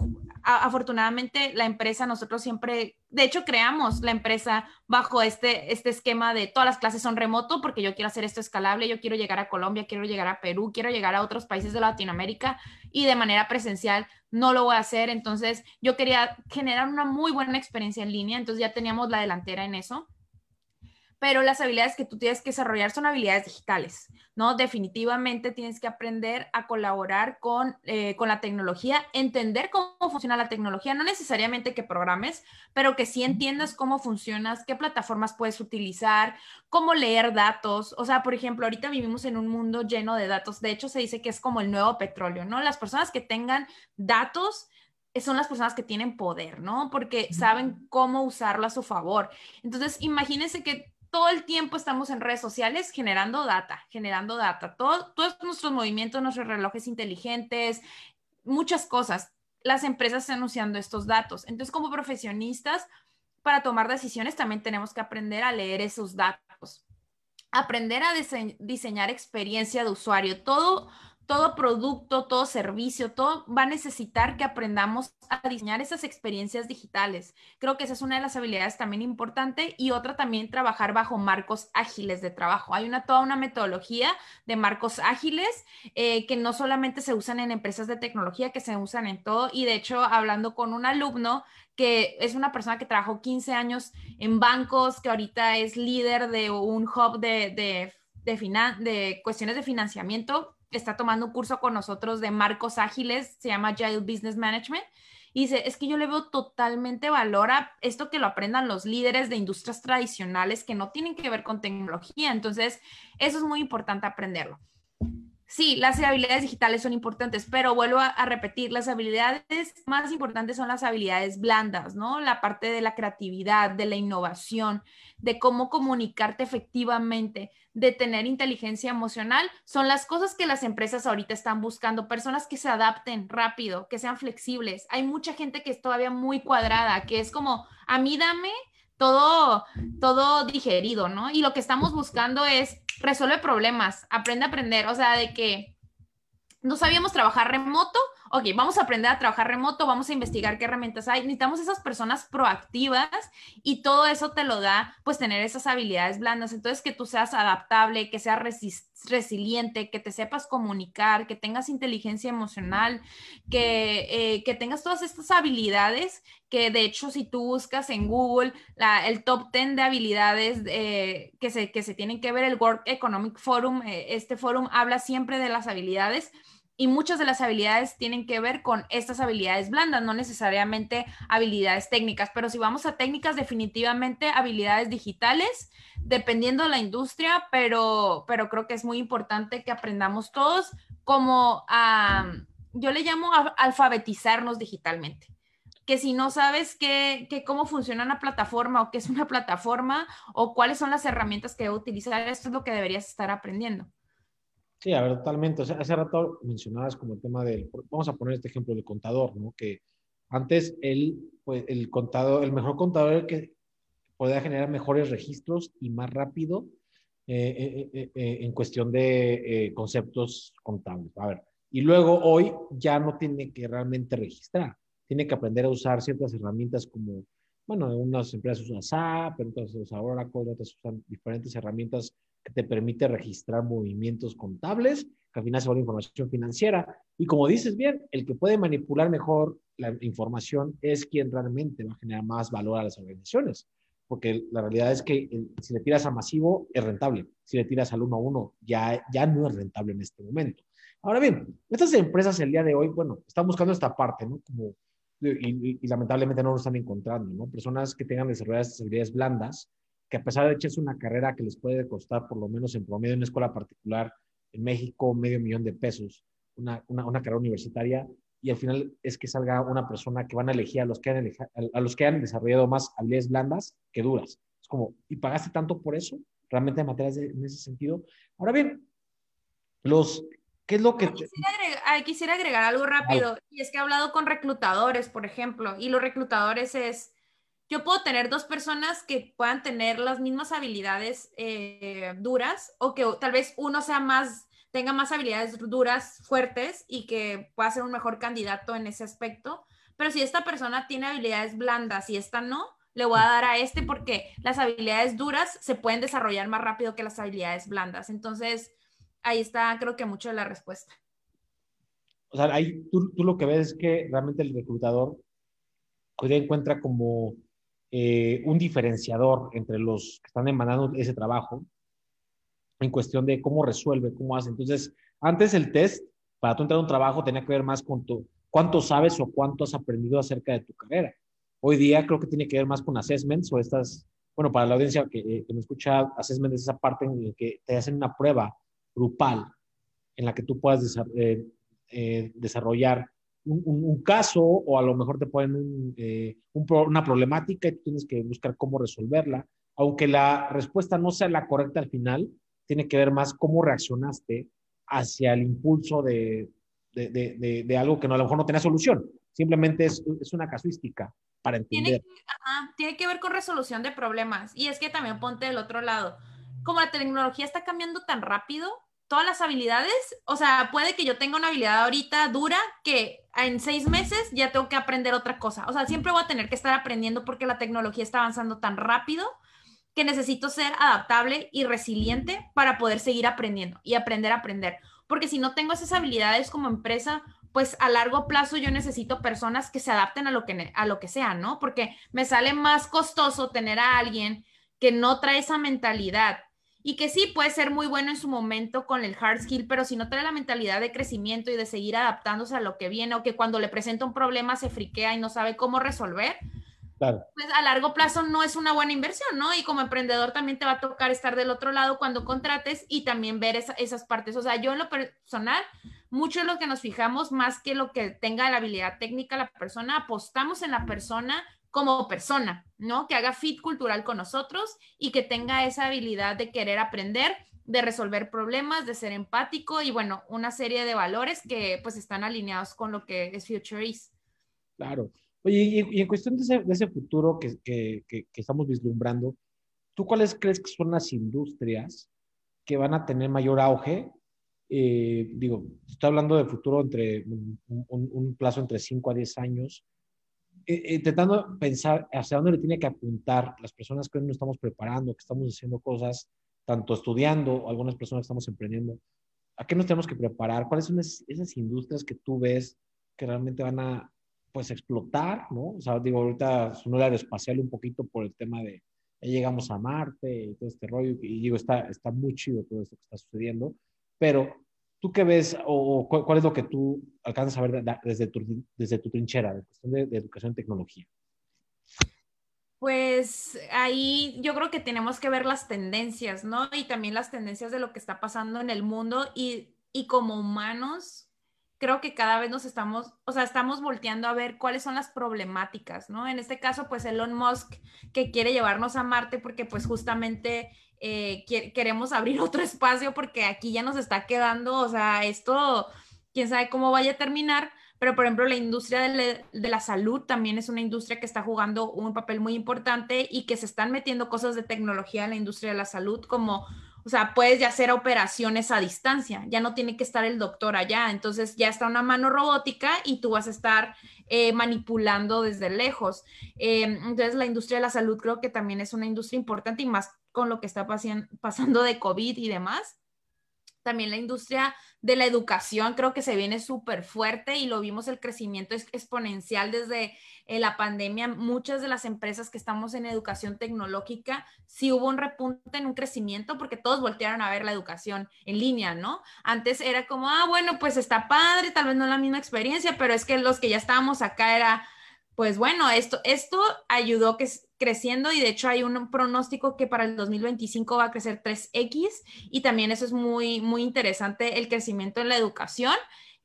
afortunadamente la empresa, nosotros siempre, de hecho, creamos la empresa bajo este, este esquema de todas las clases son remoto porque yo quiero hacer esto escalable, yo quiero llegar a Colombia, quiero llegar a Perú, quiero llegar a otros países de Latinoamérica y de manera presencial no lo voy a hacer. Entonces, yo quería generar una muy buena experiencia en línea, entonces ya teníamos la delantera en eso pero las habilidades que tú tienes que desarrollar son habilidades digitales, ¿no? Definitivamente tienes que aprender a colaborar con, eh, con la tecnología, entender cómo funciona la tecnología, no necesariamente que programes, pero que sí entiendas cómo funcionas, qué plataformas puedes utilizar, cómo leer datos. O sea, por ejemplo, ahorita vivimos en un mundo lleno de datos. De hecho, se dice que es como el nuevo petróleo, ¿no? Las personas que tengan datos son las personas que tienen poder, ¿no? Porque saben cómo usarlo a su favor. Entonces, imagínense que todo el tiempo estamos en redes sociales generando data, generando data. todos nuestros movimientos, nuestros relojes inteligentes, muchas cosas. Las empresas están usando estos datos. Entonces, como profesionistas, para tomar decisiones también tenemos que aprender a leer esos datos. Aprender a diseñar experiencia de usuario. Todo, todo producto, todo servicio, todo va a necesitar que aprendamos a diseñar esas experiencias digitales. Creo que esa es una de las habilidades también importante y otra también trabajar bajo marcos ágiles de trabajo. Hay una toda una metodología de marcos ágiles eh, que no solamente se usan en empresas de tecnología, que se usan en todo. Y de hecho, hablando con un alumno que es una persona que trabajó 15 años en bancos, que ahorita es líder de un hub de, de, de, de cuestiones de financiamiento está tomando un curso con nosotros de marcos ágiles, se llama Agile Business Management. Y dice, es que yo le veo totalmente valor a esto que lo aprendan los líderes de industrias tradicionales que no tienen que ver con tecnología. Entonces, eso es muy importante aprenderlo. Sí, las habilidades digitales son importantes, pero vuelvo a, repetir, las habilidades más importantes son las habilidades blandas, ¿no? La parte de la creatividad, de la innovación, de cómo comunicarte efectivamente, de tener inteligencia emocional, son las cosas que las empresas ahorita están buscando, personas que se adapten rápido, que sean flexibles. Hay mucha gente que es todavía muy cuadrada, que es como, a mí dame todo, todo digerido, ¿no? Y lo que estamos buscando es resuelve problemas, aprende a aprender, o sea, de que no sabíamos trabajar remoto, ok, vamos a aprender a trabajar remoto, vamos a investigar qué herramientas hay, necesitamos esas personas proactivas y todo eso te lo da, pues tener esas habilidades blandas, entonces que tú seas adaptable, que seas resiliente, que te sepas comunicar, que tengas inteligencia emocional, que, eh, que tengas todas estas habilidades que de hecho si tú buscas en Google el top 10 de habilidades eh, que, se, que se tienen que ver, el World Economic Forum, eh, este forum habla siempre de las habilidades y muchas de las habilidades tienen que ver con estas habilidades blandas, no necesariamente habilidades técnicas, pero si vamos a técnicas, definitivamente habilidades digitales, dependiendo de la industria, pero, pero creo que es muy importante que aprendamos todos como a, yo le llamo a alfabetizarnos digitalmente que si no sabes qué, cómo funciona una plataforma o qué es una plataforma o cuáles son las herramientas que debo utilizar, esto es lo que deberías estar aprendiendo. Sí, a ver, totalmente. O sea, hace rato mencionabas como el tema del, vamos a poner este ejemplo del contador, ¿no? Que antes él, pues el contador, el mejor contador era el que podía generar mejores registros y más rápido eh, eh, eh, en cuestión de conceptos contables. A ver, y luego hoy ya no tiene que realmente registrar tiene que aprender a usar ciertas herramientas como, bueno, unas empresas usan SAP, otras usan Oracle, otras usan diferentes herramientas que te permite registrar movimientos contables, que al final se vuelve información financiera. Y como dices bien, el que puede manipular mejor la información es quien realmente va a generar más valor a las organizaciones. Porque la realidad es que si le tiras a masivo, es rentable. Si le tiras al uno a uno, ya, ya no es rentable en este momento. Ahora bien, estas empresas el día de hoy, bueno, están buscando esta parte, ¿no? Como, y, lamentablemente no lo están encontrando, ¿no? Personas que tengan desarrolladas habilidades blandas, que a pesar de echarse una carrera que les puede costar por lo menos en promedio en una escuela particular en México medio millón de pesos, una, una, una carrera universitaria, y al final es que salga una persona que van a elegir a los que han, a los que han desarrollado más habilidades blandas que duras. Es como, ¿y pagaste tanto por eso? Realmente en materias en ese sentido. Ahora bien, los, ¿qué es lo que... Quisiera agregar, algo rápido, y es que he hablado con reclutadores, por ejemplo, y los reclutadores es, yo puedo tener dos personas que puedan tener las mismas habilidades eh, duras o que tal vez uno sea más tenga más habilidades duras, fuertes y que pueda ser un mejor candidato en ese aspecto. Pero si esta persona tiene habilidades blandas y esta no, le voy a dar a este porque las habilidades duras se pueden desarrollar más rápido que las habilidades blandas. Entonces, ahí está, creo que mucho de la respuesta. O sea, ahí tú, tú lo que ves es que realmente el reclutador hoy encuentra como eh, un diferenciador entre los que están demandando ese trabajo en cuestión de cómo resuelve, cómo hace. Entonces, antes el test, para tú entrar a un trabajo, tenía que ver más con tu, cuánto sabes o cuánto has aprendido acerca de tu carrera. Hoy día creo que tiene que ver más con assessments o estas, bueno, para la audiencia que, eh, me escucha, assessment es esa parte en la que te hacen una prueba grupal en la que tú puedas eh, desarrollar un, caso o a lo mejor te ponen una problemática y tú tienes que buscar cómo resolverla. Aunque la respuesta no sea la correcta al final, tiene que ver más cómo reaccionaste hacia el impulso de, de, de, algo que no, a lo mejor no tenía solución. Simplemente es, es una casuística para entender. Tiene, tiene que ver con resolución de problemas. Y es que también ponte del otro lado. Como la tecnología está cambiando tan rápido, todas las habilidades, o sea, puede que yo tenga una habilidad ahorita dura que en seis meses ya tengo que aprender otra cosa. O sea, siempre voy a tener que estar aprendiendo porque la tecnología está avanzando tan rápido que necesito ser adaptable y resiliente para poder seguir aprendiendo y aprender a aprender. Porque si no tengo esas habilidades como empresa, pues a largo plazo yo necesito personas que se adapten a lo que, a lo que sea, ¿no? Porque me sale más costoso tener a alguien que no trae esa mentalidad y que sí puede ser muy bueno en su momento con el hard skill, pero si no trae la mentalidad de crecimiento y de seguir adaptándose a lo que viene o que cuando le presenta un problema se friquea y no sabe cómo resolver, pues a largo plazo no es una buena inversión, ¿no? Y como emprendedor también te va a tocar estar del otro lado cuando contrates y también ver esas partes. O sea, yo en lo personal, mucho de lo que nos fijamos, más que lo que tenga la habilidad técnica la persona, apostamos en la persona como persona, ¿no? Que haga fit cultural con nosotros y que tenga esa habilidad de querer aprender, de resolver problemas, de ser empático y bueno, una serie de valores que pues están alineados con lo que es Future Is. Claro. Oye, y, en cuestión de ese, de ese futuro que, que, que, estamos vislumbrando, ¿tú cuáles crees que son las industrias que van a tener mayor auge? Eh, digo, estoy hablando de futuro entre un, un, plazo entre 5 a 10 años, eh, intentando pensar hacia dónde le tiene que apuntar las personas que hoy nos estamos preparando, que estamos haciendo cosas, tanto estudiando, algunas personas que estamos emprendiendo. ¿A qué nos tenemos que preparar? ¿Cuáles son esas, esas industrias que tú ves que realmente van a, pues explotar, ¿no? O sea, digo, ahorita sonó el aeroespacial un poquito por el tema de ya llegamos a Marte y todo este rollo, y digo, está, está muy chido todo esto que está sucediendo, pero ¿tú qué ves o, cuál es lo que tú alcanzas a ver desde tu, desde tu trinchera, de de, educación y tecnología? Pues ahí yo creo que tenemos que ver las tendencias, ¿no? Y también las tendencias de lo que está pasando en el mundo y, y como humanos, creo que cada vez nos estamos, o sea, estamos volteando a ver cuáles son las problemáticas, ¿no? En este caso, pues Elon Musk que quiere llevarnos a Marte porque pues justamente eh, queremos abrir [LAUGHS] otro espacio porque aquí ya nos está quedando, o sea, esto, quién sabe cómo vaya a terminar, pero por ejemplo la industria de, de, la salud también es una industria que está jugando un papel muy importante y que se están metiendo cosas de tecnología en la industria de la salud como o sea, puedes ya hacer operaciones a distancia, ya no tiene que estar el doctor allá, entonces ya está una mano robótica y tú vas a estar eh, manipulando desde lejos. Eh, entonces, la industria de la salud creo que también es una industria importante y más con lo que está pasando de COVID y demás. También la industria de la educación creo que se viene súper fuerte y lo vimos el crecimiento es exponencial desde eh, la pandemia. Muchas de las empresas que estamos en educación tecnológica, sí hubo un repunte en un crecimiento porque todos voltearon a ver la educación en línea, ¿no? Antes era como, ah, bueno, pues está padre, tal vez no la misma experiencia, pero es que los que ya estábamos acá era pues bueno, esto, esto ayudó que creciendo y de hecho hay un pronóstico que para el 2025 va a crecer 3X y también eso es muy, muy interesante, el crecimiento en la educación,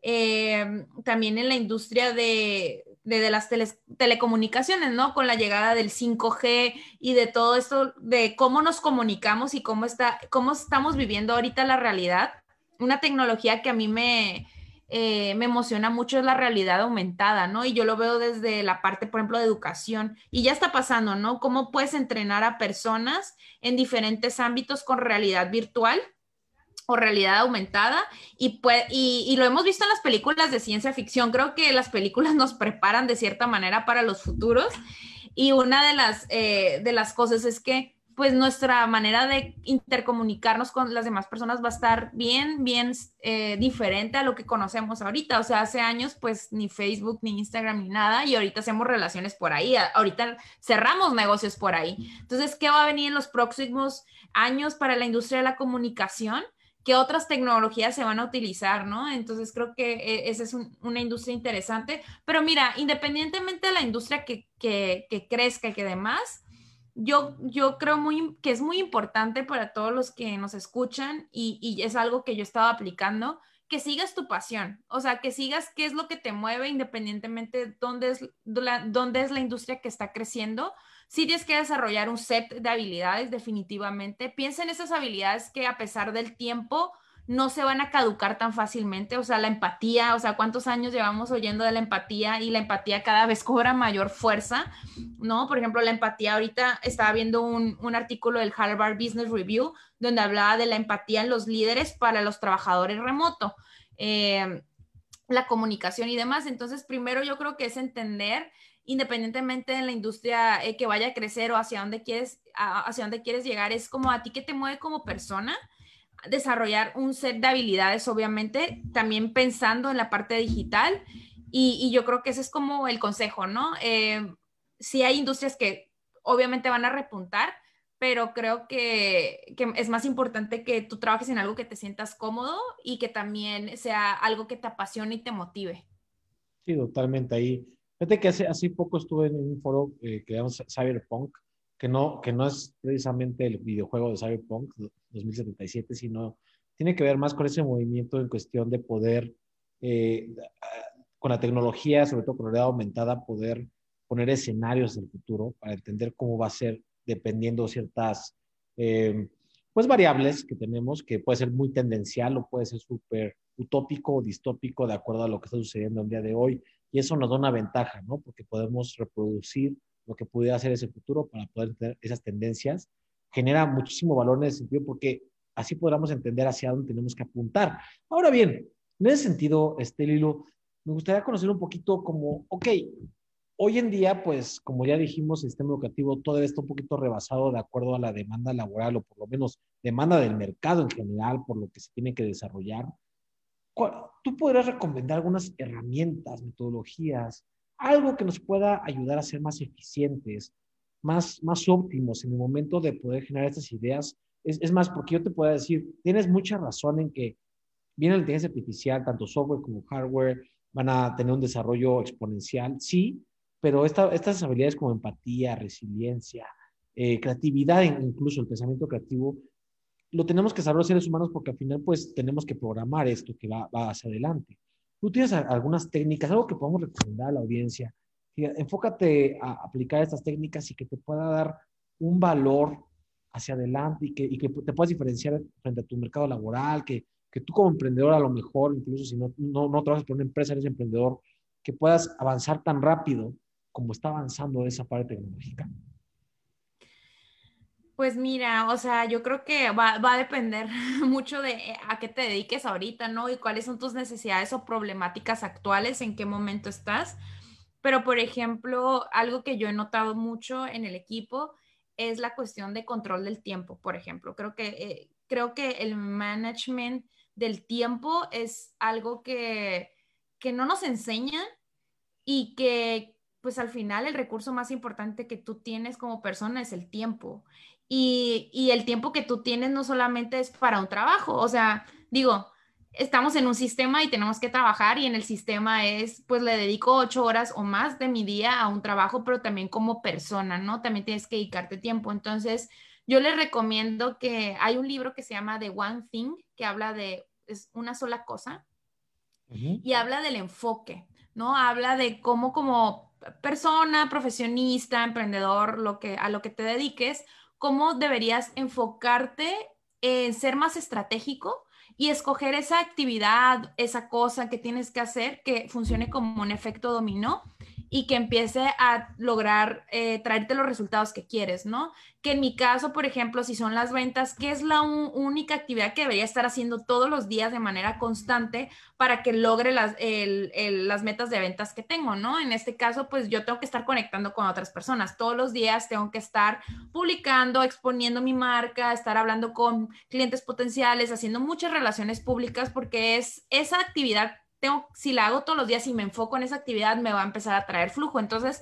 eh, también en la industria de, las telecomunicaciones, ¿no? Con la llegada del 5G y de todo esto, de cómo nos comunicamos y cómo, está, cómo estamos viviendo ahorita la realidad. Una tecnología que a mí me, eh, me emociona mucho es la realidad aumentada, ¿no? Y yo lo veo desde la parte, por ejemplo, de educación. Y ya está pasando, ¿no? ¿Cómo puedes entrenar a personas en diferentes ámbitos con realidad virtual? o realidad aumentada y, y, lo hemos visto en las películas de ciencia ficción. Creo que las películas [LAUGHS] nos preparan de cierta manera para los futuros y una de las, eh, de las cosas es que pues nuestra manera de intercomunicarnos con las demás personas va a estar bien, bien eh, diferente a lo que conocemos ahorita. O sea, hace años pues ni Facebook, ni Instagram, ni nada, y ahorita hacemos relaciones por ahí, ahorita cerramos negocios por ahí. Entonces, ¿qué va a venir en los próximos años para la industria de la comunicación? ¿Qué otras tecnologías se van a utilizar, no? Entonces, creo que eh, esa es una industria interesante. Pero mira, independientemente de la industria que, que, que crezca y que demás, yo, yo creo muy, que es muy importante para todos los que nos escuchan y, y, es algo que yo estaba aplicando, que sigas tu pasión, o sea, que sigas qué es lo que te mueve independientemente de dónde es la, dónde es la industria que está creciendo. Si tienes que desarrollar un set de habilidades, definitivamente. Piensa en esas habilidades que a pesar del tiempo no se van a caducar tan fácilmente, o sea, la empatía, o sea, cuántos años llevamos oyendo de la empatía y la empatía cada vez cobra mayor fuerza, ¿no? Por ejemplo, la empatía, ahorita estaba viendo un, artículo del Harvard Business Review donde hablaba de la empatía en los líderes para los trabajadores remoto, eh, la comunicación y demás. Entonces, primero yo creo que es entender independientemente de la industria eh, que vaya a crecer o hacia dónde quieres, hacia dónde quieres llegar, es como a ti que te mueve como persona desarrollar un set de habilidades, obviamente, también pensando en la parte digital. Y, yo creo que ese es como el consejo, ¿no? Eh, sí hay industrias que obviamente van a repuntar, pero creo que, es más importante que tú trabajes en algo que te sientas cómodo y que también sea algo que te apasione y te motive. Sí, totalmente ahí. Fíjate que hace, hace poco estuve en un foro eh, que llamamos Cyberpunk, que no, que no es precisamente el videojuego de Cyberpunk 2077, sino tiene que ver más con ese movimiento en cuestión de poder, eh, con la tecnología, sobre todo con la realidad aumentada, poder poner escenarios del futuro para entender cómo va a ser dependiendo ciertas eh, pues variables que tenemos, que puede ser muy tendencial o puede ser súper utópico o distópico de acuerdo a lo que está sucediendo el día de hoy. Y eso nos da una ventaja, ¿no? Porque podemos reproducir lo que pudiera hacer ese futuro para poder tener esas tendencias, genera muchísimo valor en ese sentido porque así podamos entender hacia dónde tenemos que apuntar. Ahora bien, en ese sentido, este Lilo, me gustaría conocer un poquito como, ok, hoy en día, pues como ya dijimos, el sistema educativo todo está un poquito rebasado de acuerdo a la demanda laboral o por lo menos demanda del mercado en general, por lo que se tiene que desarrollar. ¿Tú podrías recomendar algunas herramientas, metodologías algo que nos pueda ayudar a ser más eficientes, más, más óptimos en el momento de poder generar estas ideas. Es, es más, porque yo te puedo decir, tienes mucha razón en que viene la inteligencia artificial, tanto software como hardware, van a tener un desarrollo exponencial, sí, pero esta, estas habilidades como empatía, resiliencia, eh, creatividad, incluso el pensamiento creativo, lo tenemos que saber los seres humanos porque al final pues tenemos que programar esto que va, va hacia adelante. ¿Tú tienes algunas técnicas, algo que podamos recomendar a la audiencia? Enfócate a aplicar estas técnicas y que te pueda dar un valor hacia adelante y que, te puedas diferenciar frente a tu mercado laboral, que, tú como emprendedor a lo mejor, incluso si no, no, no trabajas por una empresa, eres emprendedor, que puedas avanzar tan rápido como está avanzando esa parte tecnológica. Pues mira, o sea, yo creo que va, a depender [LAUGHS] mucho de eh, a qué te dediques ahorita, ¿no? Y cuáles son tus necesidades o problemáticas actuales, en qué momento estás. pero por ejemplo, algo que yo he notado mucho en el equipo es la cuestión de control del tiempo, por ejemplo. Creo que, eh, creo que el management del tiempo es algo que, que no nos enseñan y que pues al final el recurso más importante que tú tienes como persona es el tiempo. Y, y, el tiempo que tú tienes no solamente es para un trabajo, o sea, digo, estamos en un sistema y tenemos que trabajar y en el sistema es, pues le dedico ocho horas o más de mi día a un trabajo, pero también como persona, ¿no? También tienes que dedicarte tiempo. Entonces, yo les recomiendo que hay un libro que se llama The One Thing, que habla de es una sola cosa y habla del enfoque, ¿no? Habla de cómo como persona, profesionista, emprendedor, lo que, a lo que te dediques, cómo deberías enfocarte en ser más estratégico y escoger esa actividad, esa cosa que tienes que hacer que funcione como un efecto dominó y que empiece a lograr eh, traerte los resultados que quieres, ¿no? Que en mi caso, por ejemplo, si son las ventas, ¿qué es la única actividad que debería estar haciendo todos los días de manera constante para que logre las, las metas de ventas que tengo, ¿no? En este caso, pues yo tengo que estar conectando con otras personas. Todos los días tengo que estar publicando, exponiendo mi marca, estar hablando con clientes potenciales, haciendo muchas relaciones públicas porque es esa actividad si la hago todos los días y me enfoco en esa actividad, me va a empezar a traer flujo. Entonces,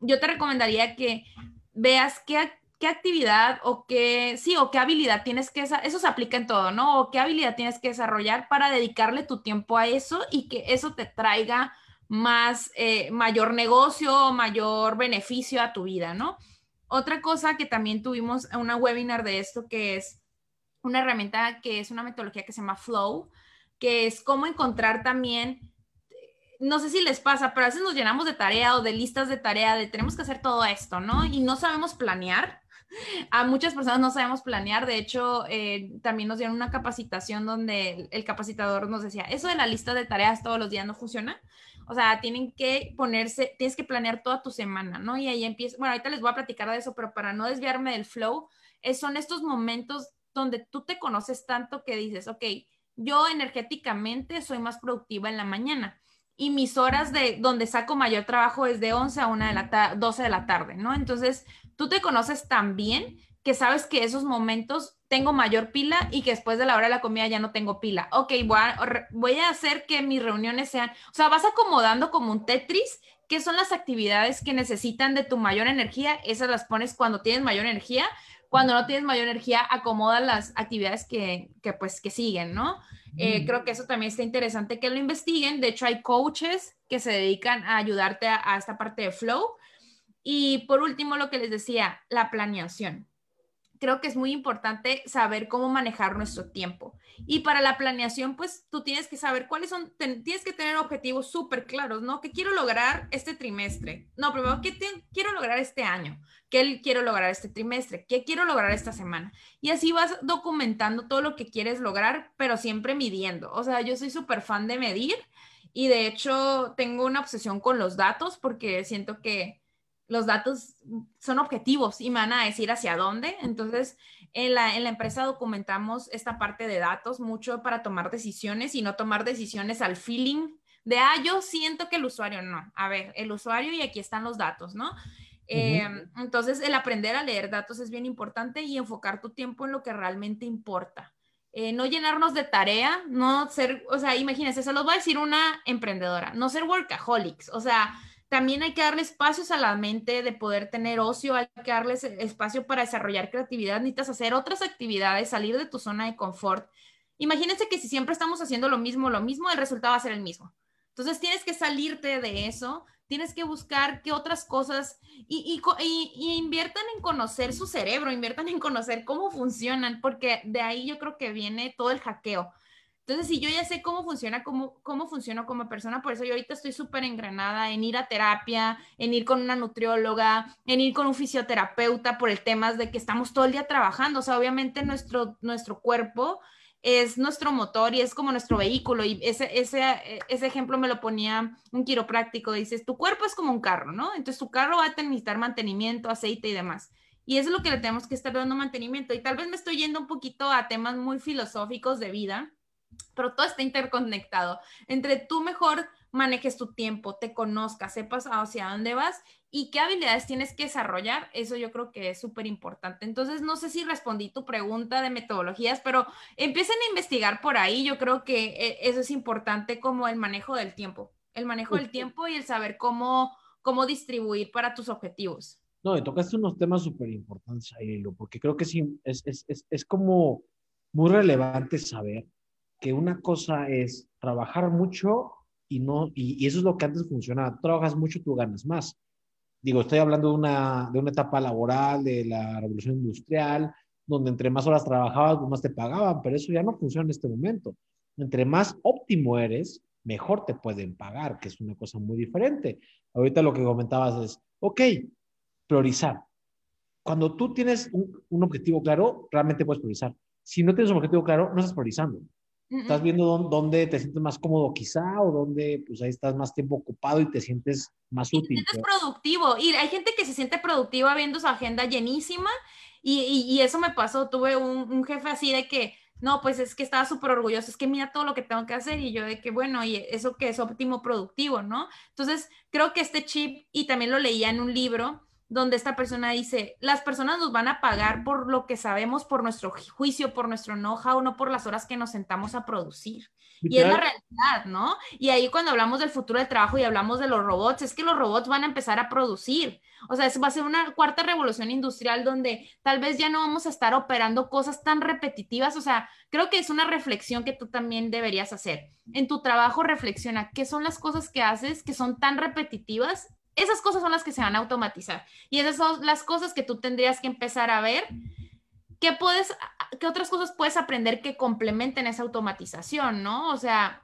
yo te recomendaría que veas qué, qué actividad o qué, sí, o qué habilidad tienes que, eso se aplica en todo, ¿no? O qué habilidad tienes que desarrollar para dedicarle tu tiempo a eso y que eso te traiga más, eh, mayor negocio, mayor beneficio a tu vida, ¿no? Otra cosa que también tuvimos una webinar de esto que es una herramienta que es una metodología que se llama Flow, que es cómo encontrar también, no sé si les pasa, pero a veces nos llenamos de tarea o de listas de tarea, de tenemos que hacer todo esto, ¿no? Y no sabemos planear. [LAUGHS] A muchas personas no sabemos planear. De hecho, eh, también nos dieron una capacitación donde el, capacitador nos decía, eso de la lista de tareas todos los días no funciona. O sea, tienen que ponerse, tienes que planear toda tu semana, ¿no? Y ahí empieza, bueno, ahorita les voy a platicar de eso, pero para no desviarme del flow, son estos momentos donde tú te conoces tanto que dices, ok, yo energéticamente soy más productiva en la mañana y mis horas de donde saco mayor trabajo es de 11 a 1 de la 12 de la tarde, ¿no? Entonces, tú te conoces tan bien que sabes que esos momentos tengo mayor pila y que después de la hora de la comida ya no tengo pila. Ok, voy a, voy a hacer que mis reuniones sean, o sea, vas acomodando como un Tetris, ¿qué son las actividades que necesitan de tu mayor energía? Esas las pones cuando tienes mayor energía, cuando no tienes mayor energía, acomoda las actividades que, que pues, que siguen, ¿no? Eh, creo que eso también está interesante que lo investiguen. De hecho, hay coaches que se dedican a ayudarte a, a esta parte de flow. Y por último, lo que les decía, la planeación creo que es muy importante saber cómo manejar nuestro tiempo. Y para la planeación, pues tú tienes que saber cuáles son, tienes que tener objetivos súper claros, ¿no? ¿Qué quiero lograr este trimestre? No, primero, ¿qué quiero lograr este año? ¿Qué quiero lograr este trimestre? ¿Qué quiero lograr esta semana? Y así vas documentando todo lo que quieres lograr, pero siempre midiendo. O sea, yo soy súper fan de medir y de hecho tengo una obsesión con los datos porque siento que los datos son objetivos y me van a decir hacia dónde. Entonces, en la, en la empresa documentamos esta parte de datos mucho para tomar decisiones y no tomar decisiones al feeling de, ah, yo siento que el usuario no. A ver, el usuario y aquí están los datos, ¿no? Em, entonces, el aprender a leer datos es bien importante y enfocar tu tiempo en lo que realmente importa. Eh, no llenarnos de tarea, no ser, o sea, imagínense, se los va a decir una emprendedora, no ser workaholics, o sea, también hay que darle espacios a la mente de poder tener ocio, hay que darles espacio para desarrollar creatividad, necesitas hacer otras actividades, salir de tu zona de confort. Imagínense que si siempre estamos haciendo lo mismo, lo mismo, el resultado va a ser el mismo. Entonces tienes que salirte de eso, tienes que buscar qué otras cosas y, y, y, inviertan en conocer su cerebro, inviertan en conocer cómo funcionan, porque de ahí yo creo que viene todo el hackeo. Entonces, si yo ya sé cómo funciona, cómo, cómo funciono como persona, por eso yo ahorita estoy súper engranada en ir a terapia, en ir con una nutrióloga, en ir con un fisioterapeuta por el tema de que estamos todo el día trabajando. O sea, obviamente nuestro, nuestro cuerpo es nuestro motor y es como nuestro vehículo. Y ese, ese, ese ejemplo me lo ponía un quiropráctico. Dices, tu cuerpo es como un carro, ¿no? Entonces tu carro va a necesitar mantenimiento, aceite y demás. Y eso es lo que le tenemos que estar dando mantenimiento. Y tal vez me estoy yendo un poquito a temas muy filosóficos de vida pero todo está interconectado. Entre tú mejor manejes tu tiempo, te conozcas, sepas hacia dónde vas y qué habilidades tienes que desarrollar, eso yo creo que es súper importante. Entonces, no sé si respondí tu pregunta de metodologías, pero empiecen a investigar por ahí. Yo creo que eh, eso es importante como el manejo del tiempo, el manejo del tiempo y el saber cómo, cómo distribuir para tus objetivos. No, y tocaste unos temas súper importantes ahí, porque creo que sí, es, es, es, es como muy relevante saber que una cosa es trabajar mucho y no, y, y, eso es lo que antes funcionaba. trabajas mucho, tú ganas más digo, estoy hablando de una, de una etapa laboral, de la revolución industrial, donde entre más horas trabajabas, pues más te pagaban, pero eso ya no funciona en este momento. Entre más óptimo eres, mejor te pueden pagar, que es una cosa muy diferente. Ahorita lo que comentabas es, ok, priorizar. Cuando tú tienes un, un objetivo claro, realmente puedes priorizar. Si no tienes un objetivo claro, no estás priorizando. Estás viendo dónde te sientes más cómodo quizá o dónde pues ahí estás más tiempo ocupado y te sientes más útil. Te sientes productivo y hay gente que se siente productiva viendo su agenda llenísima y, y, eso me pasó, tuve un, un, jefe así de que, no, pues es que estaba súper orgulloso, es que mira todo lo que tengo que hacer y yo de que, bueno, y eso que es óptimo productivo, ¿no? Entonces, creo que este chip, y también lo leía en un libro, donde esta persona dice, las personas nos van a pagar por lo que sabemos, por nuestro juicio, por nuestro know-how, no por las horas que nos sentamos a producir. Y es la realidad, ¿no? Y ahí cuando hablamos del futuro del trabajo y hablamos de los robots, es que los robots van a empezar a producir. O sea, va a ser una cuarta revolución industrial donde tal vez ya no vamos a estar operando cosas tan repetitivas. O sea, creo que es una reflexión que tú también deberías hacer. En tu trabajo reflexiona qué son las cosas que haces que son tan repetitivas esas cosas son las que se van a automatizar. Y esas son las cosas que tú tendrías que empezar a ver. ¿Qué, puedes, qué otras cosas puedes aprender que complementen esa automatización, no? O sea,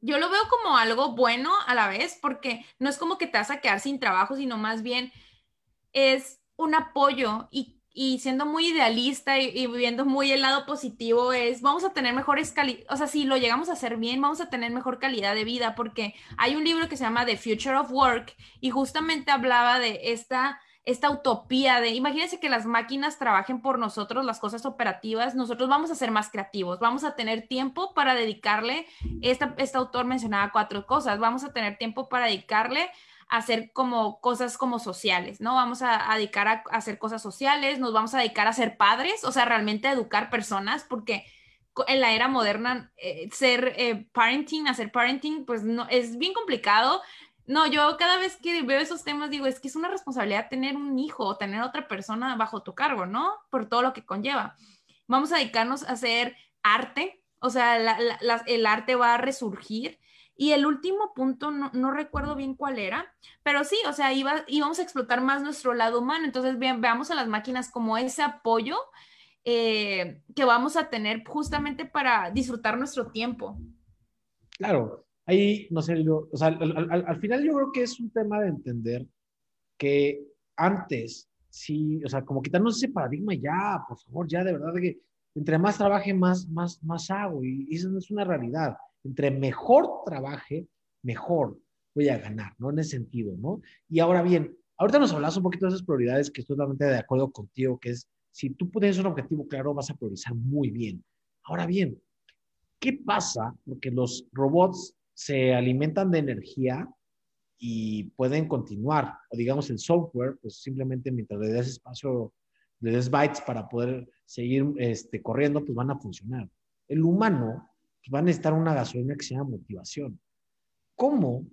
yo lo veo como algo bueno a la vez, porque no es como que te vas a quedar sin trabajo, sino más bien es un apoyo y y siendo muy idealista y, viendo muy el lado positivo es, vamos a tener mejores calidad, o sea, si lo llegamos a hacer bien, vamos a tener mejor calidad de vida, porque hay un libro que se llama The Future of Work y justamente hablaba de esta, esta utopía de, imagínense que las máquinas trabajen por nosotros, las cosas operativas, nosotros vamos a ser más creativos, vamos a tener tiempo para dedicarle, esta, este autor mencionaba cuatro cosas, vamos a tener tiempo para dedicarle hacer como cosas como sociales, ¿no? Vamos a, dedicar a, hacer cosas sociales, nos vamos a dedicar a ser padres, o sea, realmente a educar personas, porque en la era moderna eh, ser eh, parenting, hacer parenting, pues no, es bien complicado. No, yo cada vez que veo esos temas digo, es que es una responsabilidad tener un hijo o tener otra persona bajo tu cargo, ¿no? Por todo lo que conlleva. Vamos a dedicarnos a hacer arte, o sea, el arte va a resurgir y el último punto, no, recuerdo bien cuál era, pero sí, o sea, iba, íbamos a explotar más nuestro lado humano. Entonces, veamos a las máquinas como ese apoyo eh, que vamos a tener justamente para disfrutar nuestro tiempo. Claro, ahí, no sé, yo, o sea, al, final yo creo que es un tema de entender que antes, sí, o sea, como quitarnos ese paradigma ya, por favor, ya de verdad que entre más trabaje, más, más, más hago, y eso no es una realidad entre mejor trabaje, mejor voy a ganar, ¿no? En ese sentido, ¿no? Y ahora bien, ahorita nos hablas un poquito de esas prioridades que estoy totalmente de acuerdo contigo, que es, si tú pones un objetivo claro, vas a priorizar muy bien. Ahora bien, ¿qué pasa? Porque los robots se alimentan de energía y pueden continuar, o digamos el software, pues simplemente mientras le des espacio, le des bytes para poder seguir este, corriendo, pues van a funcionar. El humano van a necesitar una gasolina que se llama motivación. ¿Cómo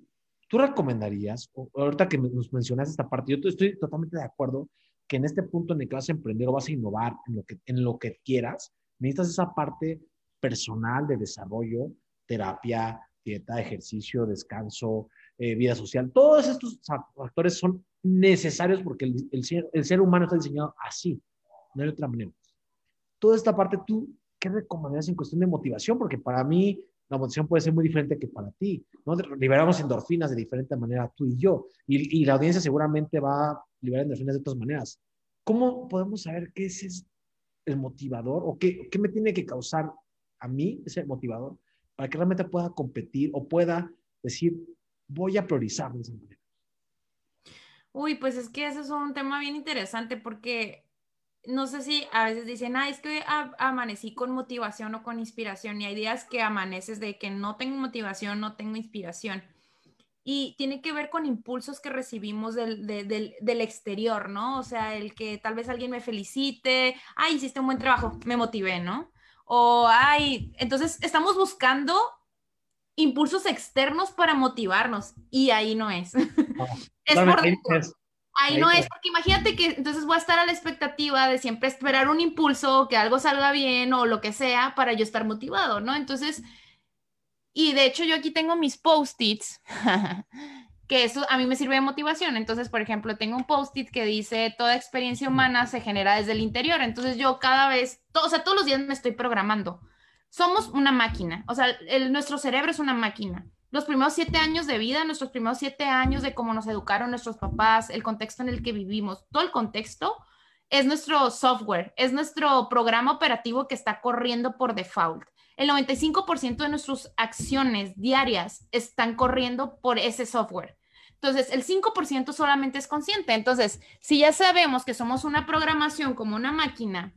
tú recomendarías, ahorita que nos mencionaste esta parte, yo estoy totalmente de acuerdo que en este punto en el que vas a emprender o vas a innovar en lo que, en lo que quieras, necesitas esa parte personal de desarrollo, terapia, dieta, ejercicio, descanso, eh, vida social. Todos estos factores son necesarios porque el, el, el ser humano está diseñado así, no hay otra manera. Toda esta parte tú ¿qué recomendarías en cuestión de motivación? Porque para mí la motivación puede ser muy diferente que para ti. ¿no? Liberamos endorfinas de diferente manera tú y yo. Y, la audiencia seguramente va a liberar endorfinas de otras maneras. ¿Cómo podemos saber qué es el motivador o qué, qué me tiene que causar a mí ese motivador para que realmente pueda competir o pueda decir, voy a priorizar de esa manera? Uy, pues es que ese es un tema bien interesante porque no sé si a veces dicen, ah, es que amanecí con motivación o con inspiración, y hay días que amaneces de que no tengo motivación, no tengo inspiración. y tiene que ver con impulsos que recibimos del, del, exterior, ¿no? O sea, el que tal vez alguien me felicite, ay, hiciste un buen trabajo, me motivé, ¿no? O, ay, entonces estamos buscando impulsos externos para motivarnos y ahí no es. [LAUGHS] es por Ahí, no es, porque imagínate que entonces voy a estar a la expectativa de siempre esperar un impulso, que algo salga bien o lo que sea para yo estar motivado, ¿no? Entonces, y de hecho yo aquí tengo mis post-its, [LAUGHS] que eso a mí me sirve de motivación. Entonces, por ejemplo, tengo un post-it que dice, toda experiencia humana se genera desde el interior. Entonces yo cada vez, o sea, todos los días me estoy programando. Somos una máquina, o sea, el, nuestro cerebro es una máquina. Los primeros siete años de vida, nuestros primeros siete años de cómo nos educaron nuestros papás, el contexto en el que vivimos, todo el contexto es nuestro software, es nuestro programa operativo que está corriendo por default el 95% de nuestras acciones diarias están corriendo por ese software. Entonces, el 5% solamente es consciente. Entonces, si ya sabemos que somos una programación como una máquina,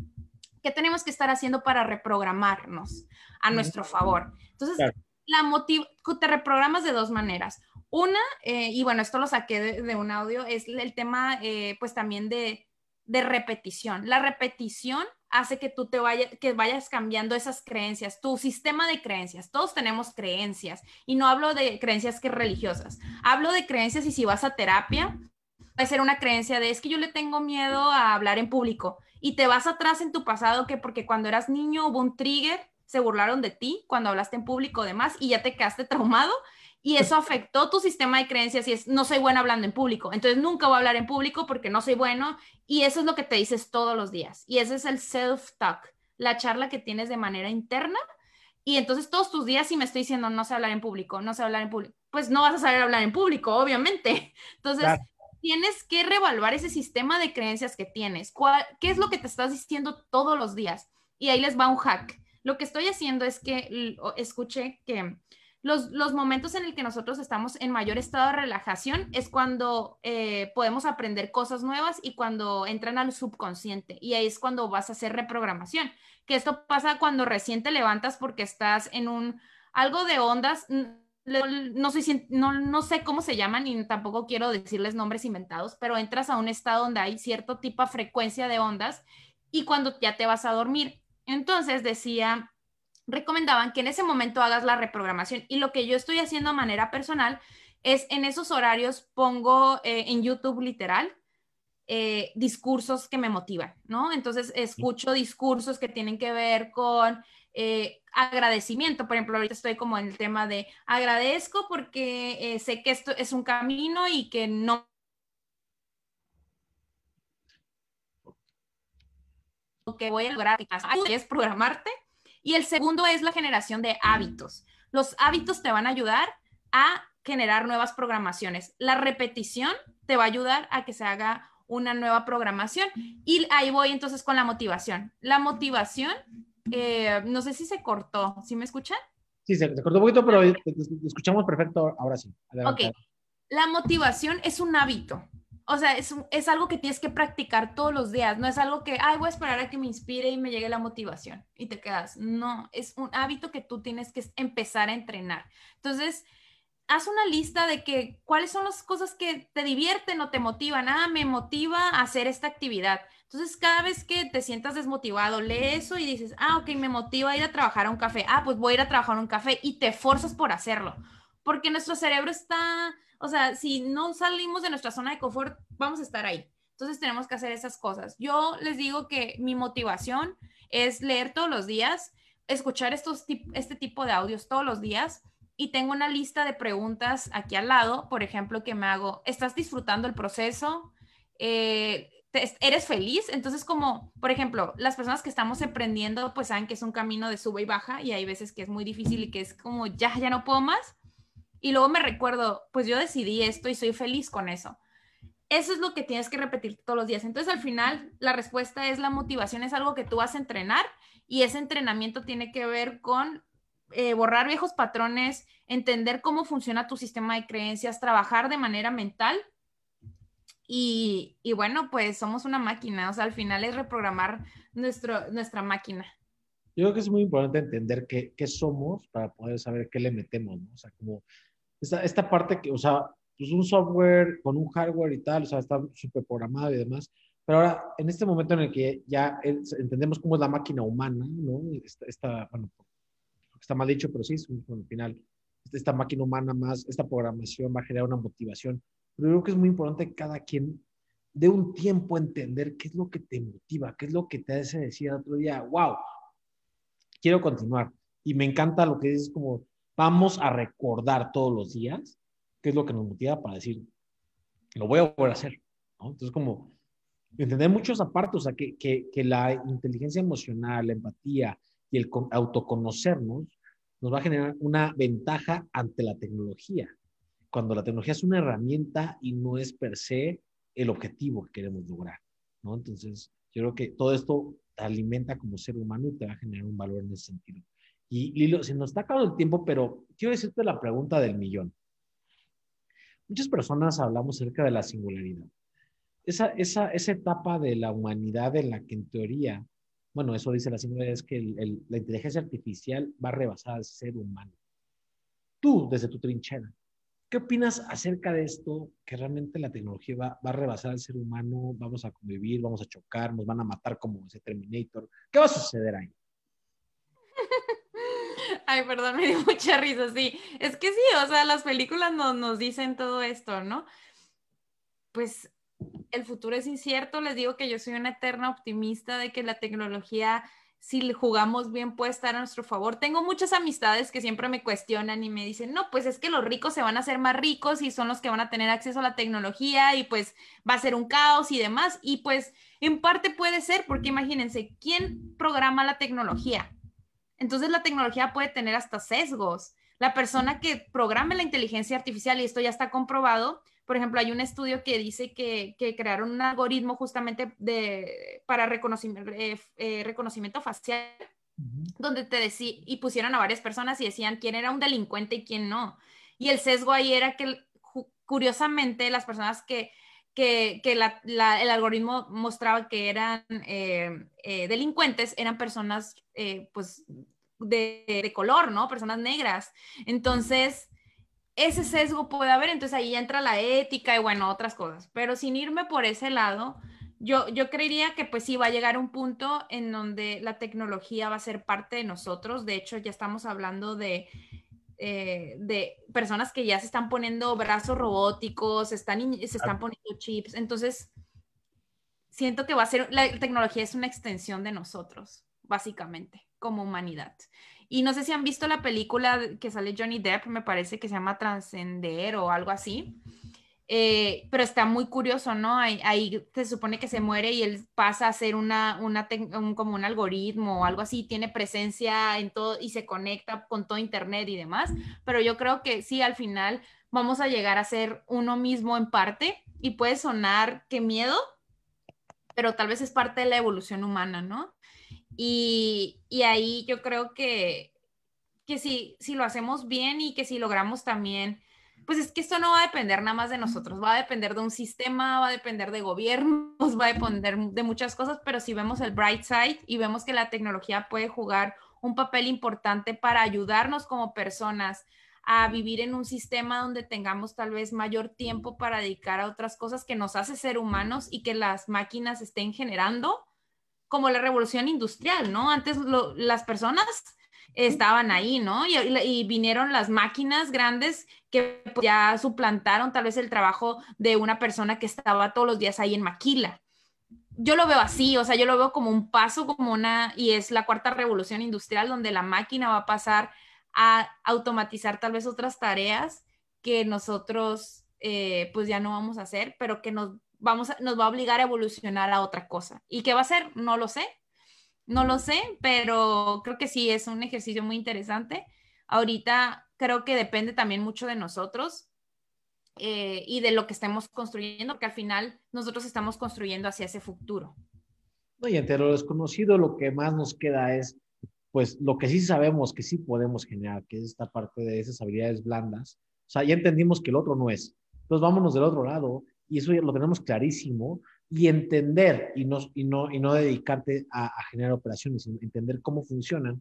¿qué tenemos que estar haciendo para reprogramarnos a nuestro favor? Entonces, la motiv te reprogramas de dos maneras. Una, eh, y bueno, esto lo saqué de, un audio, es el tema, eh, pues también de, de repetición. La repetición hace que tú te vayas, que vayas cambiando esas creencias, tu sistema de creencias. Todos tenemos creencias y no hablo de creencias que religiosas. Hablo de creencias y si vas a terapia, puede ser una creencia de es que yo le tengo miedo a hablar en público y te vas atrás en tu pasado que porque cuando eras niño hubo un trigger, se burlaron de ti cuando hablaste en público demás y ya te quedaste traumado y eso [LAUGHS] afectó tu sistema de creencias y es, no soy bueno hablando en público, entonces nunca voy a hablar en público porque no soy bueno y eso es lo que te dices todos los días. Y ese es el self-talk, la charla que tienes de manera interna. Y entonces todos tus días si me estoy diciendo no sé hablar en público, no sé hablar en público, pues no vas a saber hablar en público, obviamente. [LAUGHS] Entonces, tienes que reevaluar ese sistema de creencias que tienes. ¿Qué es lo que te estás diciendo todos los días? Y ahí les va un hack. Lo que estoy haciendo es que escuché que los, momentos en el que nosotros estamos en mayor estado de relajación es cuando eh, podemos aprender cosas nuevas y cuando entran al subconsciente. Y ahí es cuando vas a hacer reprogramación. Que esto pasa cuando recién te levantas porque estás en un algo de ondas. No, sé, no, no sé cómo se llaman y tampoco quiero decirles nombres inventados, pero entras a un estado donde hay cierto tipo de frecuencia de ondas y cuando ya te vas a dormir. Entonces decía recomendaban que en ese momento hagas la reprogramación. Y lo que yo estoy haciendo a manera personal es en esos horarios pongo eh, en YouTube literal eh, discursos que me motivan, ¿no? Entonces escucho discursos que tienen que ver con eh, agradecimiento. Por ejemplo, ahorita estoy como en el tema de agradezco porque sé que esto es un camino y que no que voy a lograr es programarte y el segundo es la generación de hábitos. Los hábitos te van a ayudar a generar nuevas programaciones. La repetición te va a ayudar a que se haga una nueva programación. Y ahí voy entonces con la motivación. La motivación, eh, no sé si se cortó, ¿sí me escuchan? Sí, se, cortó un poquito, pero escuchamos perfecto ahora sí. Ok. La motivación es un hábito o sea, es, es, algo que tienes que practicar todos los días, no es algo que, ay, voy a esperar a que me inspire y me llegue la motivación y te quedas. No, es un hábito que tú tienes que empezar a entrenar. Entonces, haz una lista de que cuáles son las cosas que te divierten o te motivan. Ah, me motiva a hacer esta actividad. Entonces, cada vez que te sientas desmotivado, lee eso y dices, ah, ok, me motiva a ir a trabajar a un café. Ah, pues voy a ir a trabajar a un café y te forzas por hacerlo. Porque nuestro cerebro está o sea, si no salimos de nuestra zona de confort, vamos a estar ahí. Entonces tenemos que hacer esas cosas. Yo les digo que mi motivación es leer todos los días, escuchar estos, este tipo de audios todos los días y tengo una lista de preguntas aquí al lado, por ejemplo, que me hago, ¿estás disfrutando el proceso? Eh, ¿Eres feliz? Entonces, como, por ejemplo, las personas que estamos emprendiendo, pues saben que es un camino de sube y baja y hay veces que es muy difícil y que es como, ya, ya no puedo más y luego me recuerdo, pues yo decidí esto y soy feliz con eso. Eso es lo que tienes que repetir todos los días. Entonces, al final, la respuesta es la motivación, es algo que tú vas a entrenar y ese entrenamiento tiene que ver con eh, borrar viejos patrones, entender cómo funciona tu sistema de creencias, trabajar de manera mental. Y, y, bueno, pues somos una máquina, o sea, al final es reprogramar nuestro, nuestra máquina. Yo creo que es muy importante entender qué, qué somos para poder saber qué le metemos, ¿no? O sea, como esta, esta parte que, o sea, pues un software con un hardware y tal, o sea, está súper programado y demás. Pero ahora, en este momento en el que ya entendemos cómo es la máquina humana, ¿no? Esta, bueno, está mal dicho, pero sí, es un, al final, esta máquina humana más, esta programación va a generar una motivación. Pero yo creo que es muy importante que cada quien dé un tiempo a entender qué es lo que te motiva, qué es lo que te hace decir otro día, wow, quiero continuar. Y me encanta lo que dices como, vamos a recordar todos los días qué es lo que nos motiva para decir, lo voy a volver a hacer. ¿no? Entonces, como entender muchos apartes, o sea, que, que, que, la inteligencia emocional, la empatía y el autoconocernos nos va a generar una ventaja ante la tecnología. Cuando la tecnología es una herramienta y no es per se el objetivo que queremos lograr, ¿no? Entonces, yo creo que todo esto te alimenta como ser humano y te va a generar un valor en ese sentido. Y Lilo, se nos está acabando el tiempo, pero quiero decirte la pregunta del millón. Muchas personas hablamos acerca de la singularidad. Esa, esa, esa etapa de la humanidad en la que en teoría, bueno, eso dice la singularidad, es que la inteligencia artificial va a rebasar al ser humano. Tú, desde tu trinchera, ¿Qué opinas acerca de esto? Que realmente la tecnología va, va, a rebasar al ser humano, vamos a convivir, vamos a chocar, nos van a matar como ese Terminator. ¿Qué va a suceder ahí? Ay, perdón, [LAUGHS] me dio mucha risa, sí. Es que sí, o sea, las películas nos, nos dicen todo esto, ¿no? Pues el futuro es incierto, les digo que yo soy una eterna optimista de que la tecnología si jugamos bien puede estar a nuestro favor. Tengo muchas amistades que siempre me cuestionan y me dicen, no, pues es que los ricos se van a hacer más ricos y son los que van a tener acceso a la tecnología y pues va a ser un caos y demás. Y pues en parte puede ser, porque imagínense, ¿quién programa la tecnología? Entonces la tecnología puede tener hasta sesgos. La persona que programe la inteligencia artificial, y esto ya está comprobado, por ejemplo, hay un estudio que dice que, crearon un algoritmo justamente de, para reconocimiento, eh, eh, reconocimiento facial, donde te decía, y pusieron a varias personas y decían quién era un delincuente y quién no. Y el sesgo ahí era que, curiosamente, las personas que, que, el algoritmo mostraba que eran eh, delincuentes eran personas, pues, de, de, color, ¿no? Personas negras. Entonces, ese sesgo puede haber, entonces ahí entra la ética y bueno, otras cosas. Pero sin irme por ese lado, yo, yo creería que pues sí va a llegar un punto en donde la tecnología va a ser parte de nosotros. De hecho, ya estamos hablando de, eh, de personas que ya se están poniendo brazos robóticos, están, se están poniendo chips. Entonces, siento que va a ser, la tecnología es una extensión de nosotros, básicamente, como humanidad. Y no sé si han visto la película que sale Johnny Depp, me parece que se llama Transcender o algo así. Eh, pero está muy curioso, ¿no? Ahí, ahí, se supone que se muere y él pasa a ser una, una como un algoritmo o algo así, tiene presencia en todo y se conecta con todo Internet y demás. Pero yo creo que sí, al final vamos a llegar a ser uno mismo en parte y puede sonar que miedo, pero tal vez es parte de la evolución humana, ¿no? Y, ahí yo creo que, que si, si lo hacemos bien y que si logramos también, pues es que esto no va a depender nada más de nosotros, va a depender de un sistema, va a depender de gobiernos, [LAUGHS] va a depender de muchas cosas, pero si vemos el bright side y vemos que la tecnología puede jugar un papel importante para ayudarnos como personas a vivir en un sistema donde tengamos tal vez mayor tiempo para dedicar a otras cosas que nos hace ser humanos y que las máquinas estén generando, como la revolución industrial, ¿no? Antes las personas estaban ahí, ¿no? Y, vinieron las máquinas grandes que ya suplantaron tal vez el trabajo de una persona que estaba todos los días ahí en maquila. Yo lo veo así, o sea, yo lo veo como un paso, como una, y es la cuarta revolución industrial donde la máquina va a pasar a automatizar tal vez otras tareas que nosotros eh, pues ya no vamos a hacer, pero que nos vamos nos va a obligar a evolucionar a otra cosa. ¿Y qué va a ser? No lo sé. No lo sé, pero creo que sí es un ejercicio muy interesante. Ahorita creo que depende también mucho de nosotros eh, y de lo que estemos construyendo, porque al final nosotros estamos construyendo hacia ese futuro. No, y lo desconocido, lo que más nos queda es, pues, lo que sí sabemos que sí podemos generar, que es esta parte de esas habilidades blandas. O sea, ya entendimos que el otro no es. Entonces, vámonos del otro lado y eso ya lo tenemos clarísimo, y entender y no, y no, y no dedicarte a, generar operaciones, sino entender cómo funcionan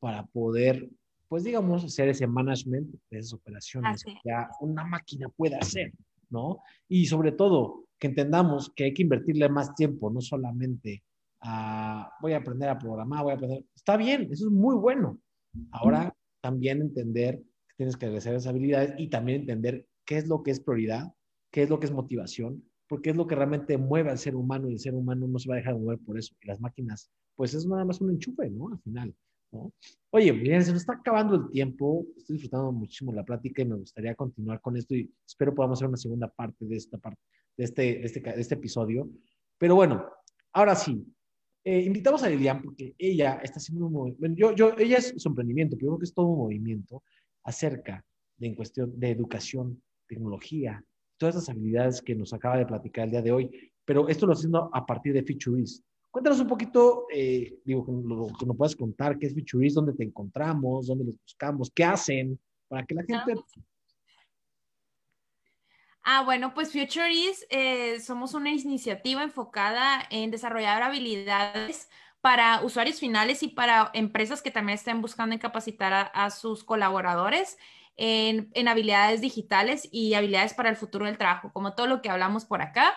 para poder pues digamos, hacer ese management de esas operaciones que ya una máquina puede hacer, ¿no? Y sobre todo, que entendamos que hay que invertirle más tiempo, no solamente a, voy a aprender a programar, voy a aprender, está bien, eso es muy bueno. Ahora también entender que tienes que agradecer esas habilidades y también entender qué es lo que es prioridad, qué es lo que es motivación, porque es lo que realmente mueve al ser humano y el ser humano no se va a dejar de mover por eso. Y las máquinas, pues es nada más un enchufe, ¿no? Al final. ¿no? Oye, miren, se nos está acabando el tiempo, estoy disfrutando muchísimo la plática y me gustaría continuar con esto y espero podamos hacer una segunda parte de esta parte, de este, este, de este episodio. Pero bueno, ahora sí, eh, invitamos a Lilian porque ella está haciendo un movimiento, yo, yo, ella es su emprendimiento, pero creo que es todo un movimiento acerca de en cuestión de educación, tecnología, todas esas habilidades que nos acaba de platicar el día de hoy, pero esto lo haciendo a partir de Featureist. Cuéntanos un poquito, eh, digo, lo, que nos puedas contar, qué es Featureist, dónde te encontramos, dónde los buscamos, qué hacen, para que la gente... Ah, bueno, pues Future eh, somos una iniciativa enfocada en desarrollar habilidades para usuarios finales y para empresas que también estén buscando capacitar a, sus colaboradores en, en, habilidades digitales y habilidades para el futuro del trabajo, como todo lo que hablamos por acá.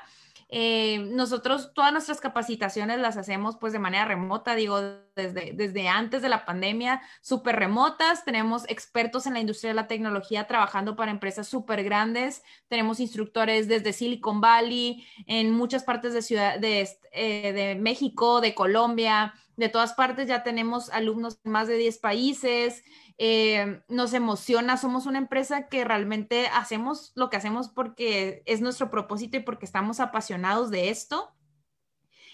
Eh, nosotros todas nuestras capacitaciones las hacemos pues de manera remota, digo, desde, desde antes de la pandemia, súper remotas. Tenemos expertos en la industria de la tecnología trabajando para empresas súper grandes. Tenemos instructores desde Silicon Valley, en muchas partes de, ciudad, de, eh, de México, de Colombia, de todas partes ya tenemos alumnos en más de 10 países. Eh, nos emociona, somos una empresa que realmente hacemos lo que hacemos porque es nuestro propósito y porque estamos apasionados de esto.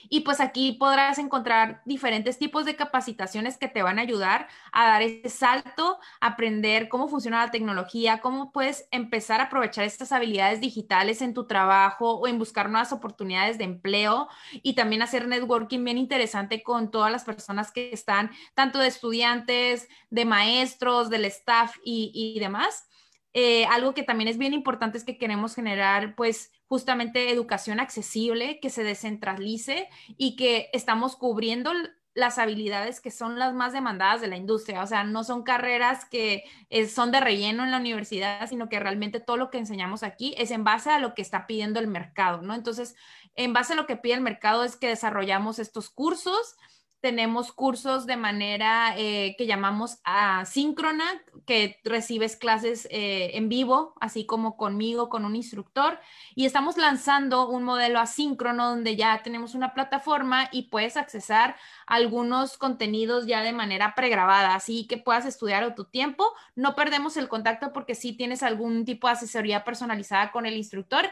Y pues aquí podrás encontrar diferentes tipos de capacitaciones que te van a ayudar a dar ese salto, aprender cómo funciona la tecnología, cómo puedes empezar a aprovechar estas habilidades digitales en tu trabajo o en buscar nuevas oportunidades de empleo y también hacer networking bien interesante con todas las personas que están, tanto de estudiantes, de maestros, del staff y, y demás. Eh, algo que también es bien importante es que queremos generar, pues, justamente educación accesible, que se descentralice y que estamos cubriendo las habilidades que son las más demandadas de la industria. O sea, no son carreras que eh, son de relleno en la universidad, sino que realmente todo lo que enseñamos aquí es en base a lo que está pidiendo el mercado, ¿no? Entonces, en base a lo que pide el mercado es que desarrollamos estos cursos tenemos cursos de manera eh, que llamamos asíncrona, que recibes clases eh, en vivo, así como conmigo, con un instructor. Y estamos lanzando un modelo asíncrono donde ya tenemos una plataforma y puedes accesar algunos contenidos ya de manera pregrabada, así que puedas estudiar a tu tiempo. No perdemos el contacto porque sí tienes algún tipo de asesoría personalizada con el instructor.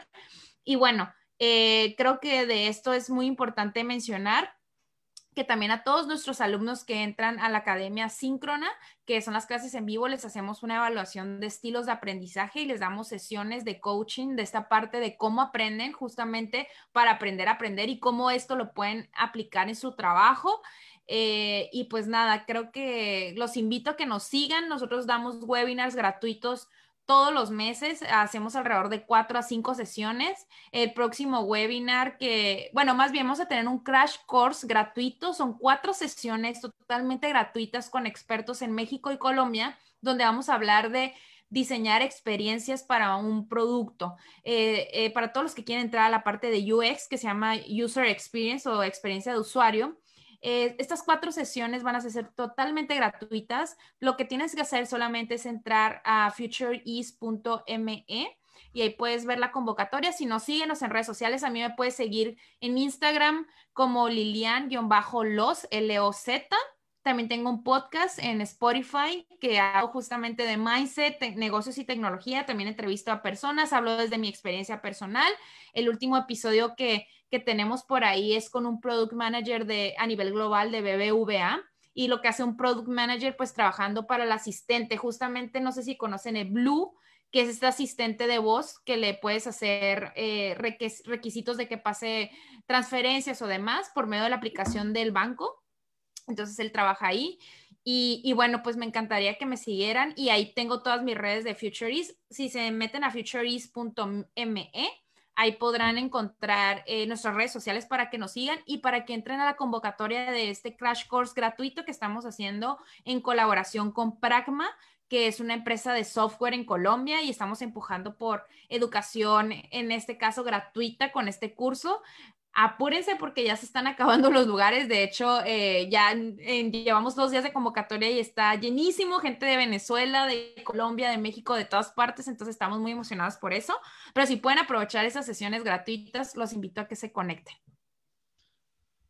Y bueno, eh, creo que de esto es muy importante mencionar que también a todos nuestros alumnos que entran a la academia síncrona, que son las clases en vivo, les hacemos una evaluación de estilos de aprendizaje y les damos sesiones de coaching de esta parte de cómo aprenden justamente para aprender a aprender y cómo esto lo pueden aplicar en su trabajo. Eh, y pues nada, creo que los invito a que nos sigan. Nosotros damos webinars gratuitos todos los meses, hacemos alrededor de cuatro a cinco sesiones. El próximo webinar que, bueno, más bien vamos a tener un crash course gratuito, son cuatro sesiones totalmente gratuitas con expertos en México y Colombia, donde vamos a hablar de diseñar experiencias para un producto. Eh, eh, para todos los que quieren entrar a la parte de UX, que se llama User Experience o experiencia de usuario, eh, estas cuatro sesiones van a ser totalmente gratuitas. Lo que tienes que hacer solamente es entrar a futureease.me y ahí puedes ver la convocatoria. Si no, síguenos en redes sociales. A mí me puedes seguir en Instagram como Lilian-los, L-O-Z. También tengo un podcast en Spotify que hago justamente de mindset, negocios y tecnología. También entrevisto a personas, hablo desde mi experiencia personal. El último episodio que, que tenemos por ahí es con un product manager de, a nivel global de BBVA y lo que hace un product manager pues trabajando para el asistente. Justamente no sé si conocen el Blue, que es este asistente de voz que le puedes hacer eh, requisitos de que pase transferencias o demás por medio de la aplicación del banco. Entonces él trabaja ahí. Y, bueno, pues me encantaría que me siguieran y ahí tengo todas mis redes de Futureist. Si se meten a futureist.me, Ahí podrán encontrar eh, nuestras redes sociales para que nos sigan y para que entren a la convocatoria de este crash course gratuito que estamos haciendo en colaboración con Pragma que es una empresa de software en Colombia y estamos empujando por educación, en este caso gratuita con este curso. Apúrense porque ya se están acabando [LAUGHS] los lugares. De hecho, eh, ya llevamos dos días de convocatoria y está llenísimo, gente de Venezuela, de Colombia, de México, de todas partes. Entonces estamos muy emocionados por eso. Pero si pueden aprovechar esas sesiones gratuitas, los invito a que se conecten.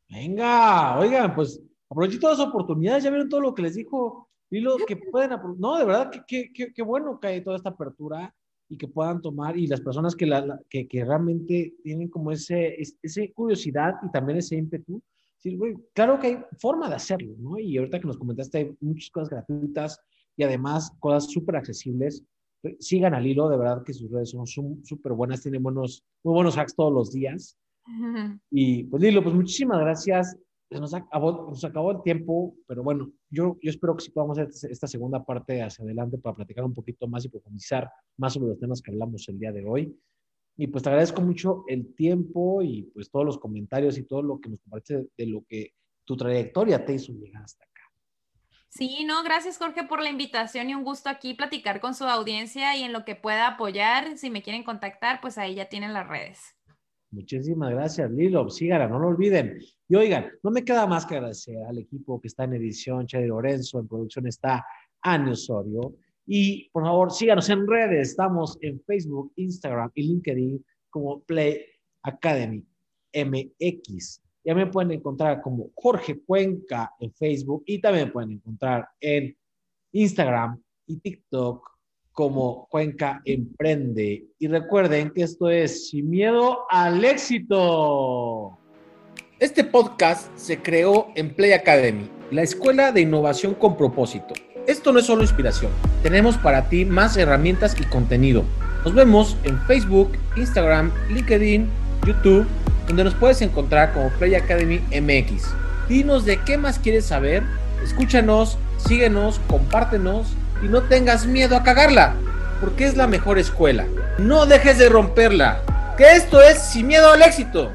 Venga, oigan, pues aprovechen todas las oportunidades. Ya vieron todo lo que les dijo Lilo, que pueden, no, de verdad, que, que, bueno que hay toda esta apertura y que puedan tomar y las personas que, la, que, que, realmente tienen como ese, ese curiosidad y también ese ímpetu, decir, güey, claro que hay forma de hacerlo, ¿no? Y ahorita que nos comentaste, hay muchas cosas gratuitas y además cosas súper accesibles. Sigan al hilo, de verdad que sus redes son súper buenas, tienen buenos, muy buenos hacks todos los días. [LAUGHS] Y pues Lilo, pues muchísimas gracias nos acabó, nos acabó el tiempo, pero bueno, yo, yo espero que sí podamos hacer esta segunda parte hacia adelante para platicar un poquito más y profundizar más sobre los temas que hablamos el día de hoy. Y pues te agradezco mucho el tiempo y pues todos los comentarios y todo lo que nos compartes de lo que tu trayectoria te hizo llegar hasta acá. Sí, no, gracias Jorge por la invitación y un gusto aquí platicar con su audiencia y en lo que pueda apoyar. Si me quieren contactar, pues ahí ya tienen las redes. Muchísimas gracias, Lilo. Síganla, no lo olviden. Y oigan, no me queda más que agradecer al equipo que está en edición, Chay Lorenzo, en producción está Anne Osorio. Y por favor, síganos en redes. Estamos en Facebook, Instagram y LinkedIn como Play Academy MX. Ya me pueden encontrar como Jorge Cuenca en Facebook y también me pueden encontrar en Instagram y TikTok como Cuenca Emprende. Y recuerden que esto es Sin Miedo al Éxito. Este podcast se creó en Play Academy, la escuela de innovación con propósito. Esto no es solo inspiración, tenemos para ti más herramientas y contenido. Nos vemos en Facebook, Instagram, LinkedIn, YouTube, donde nos puedes encontrar como Play Academy MX. Dinos de qué más quieres saber, escúchanos, síguenos, compártenos y no tengas miedo a cagarla, porque es la mejor escuela. No dejes de romperla, que esto es sin miedo al éxito.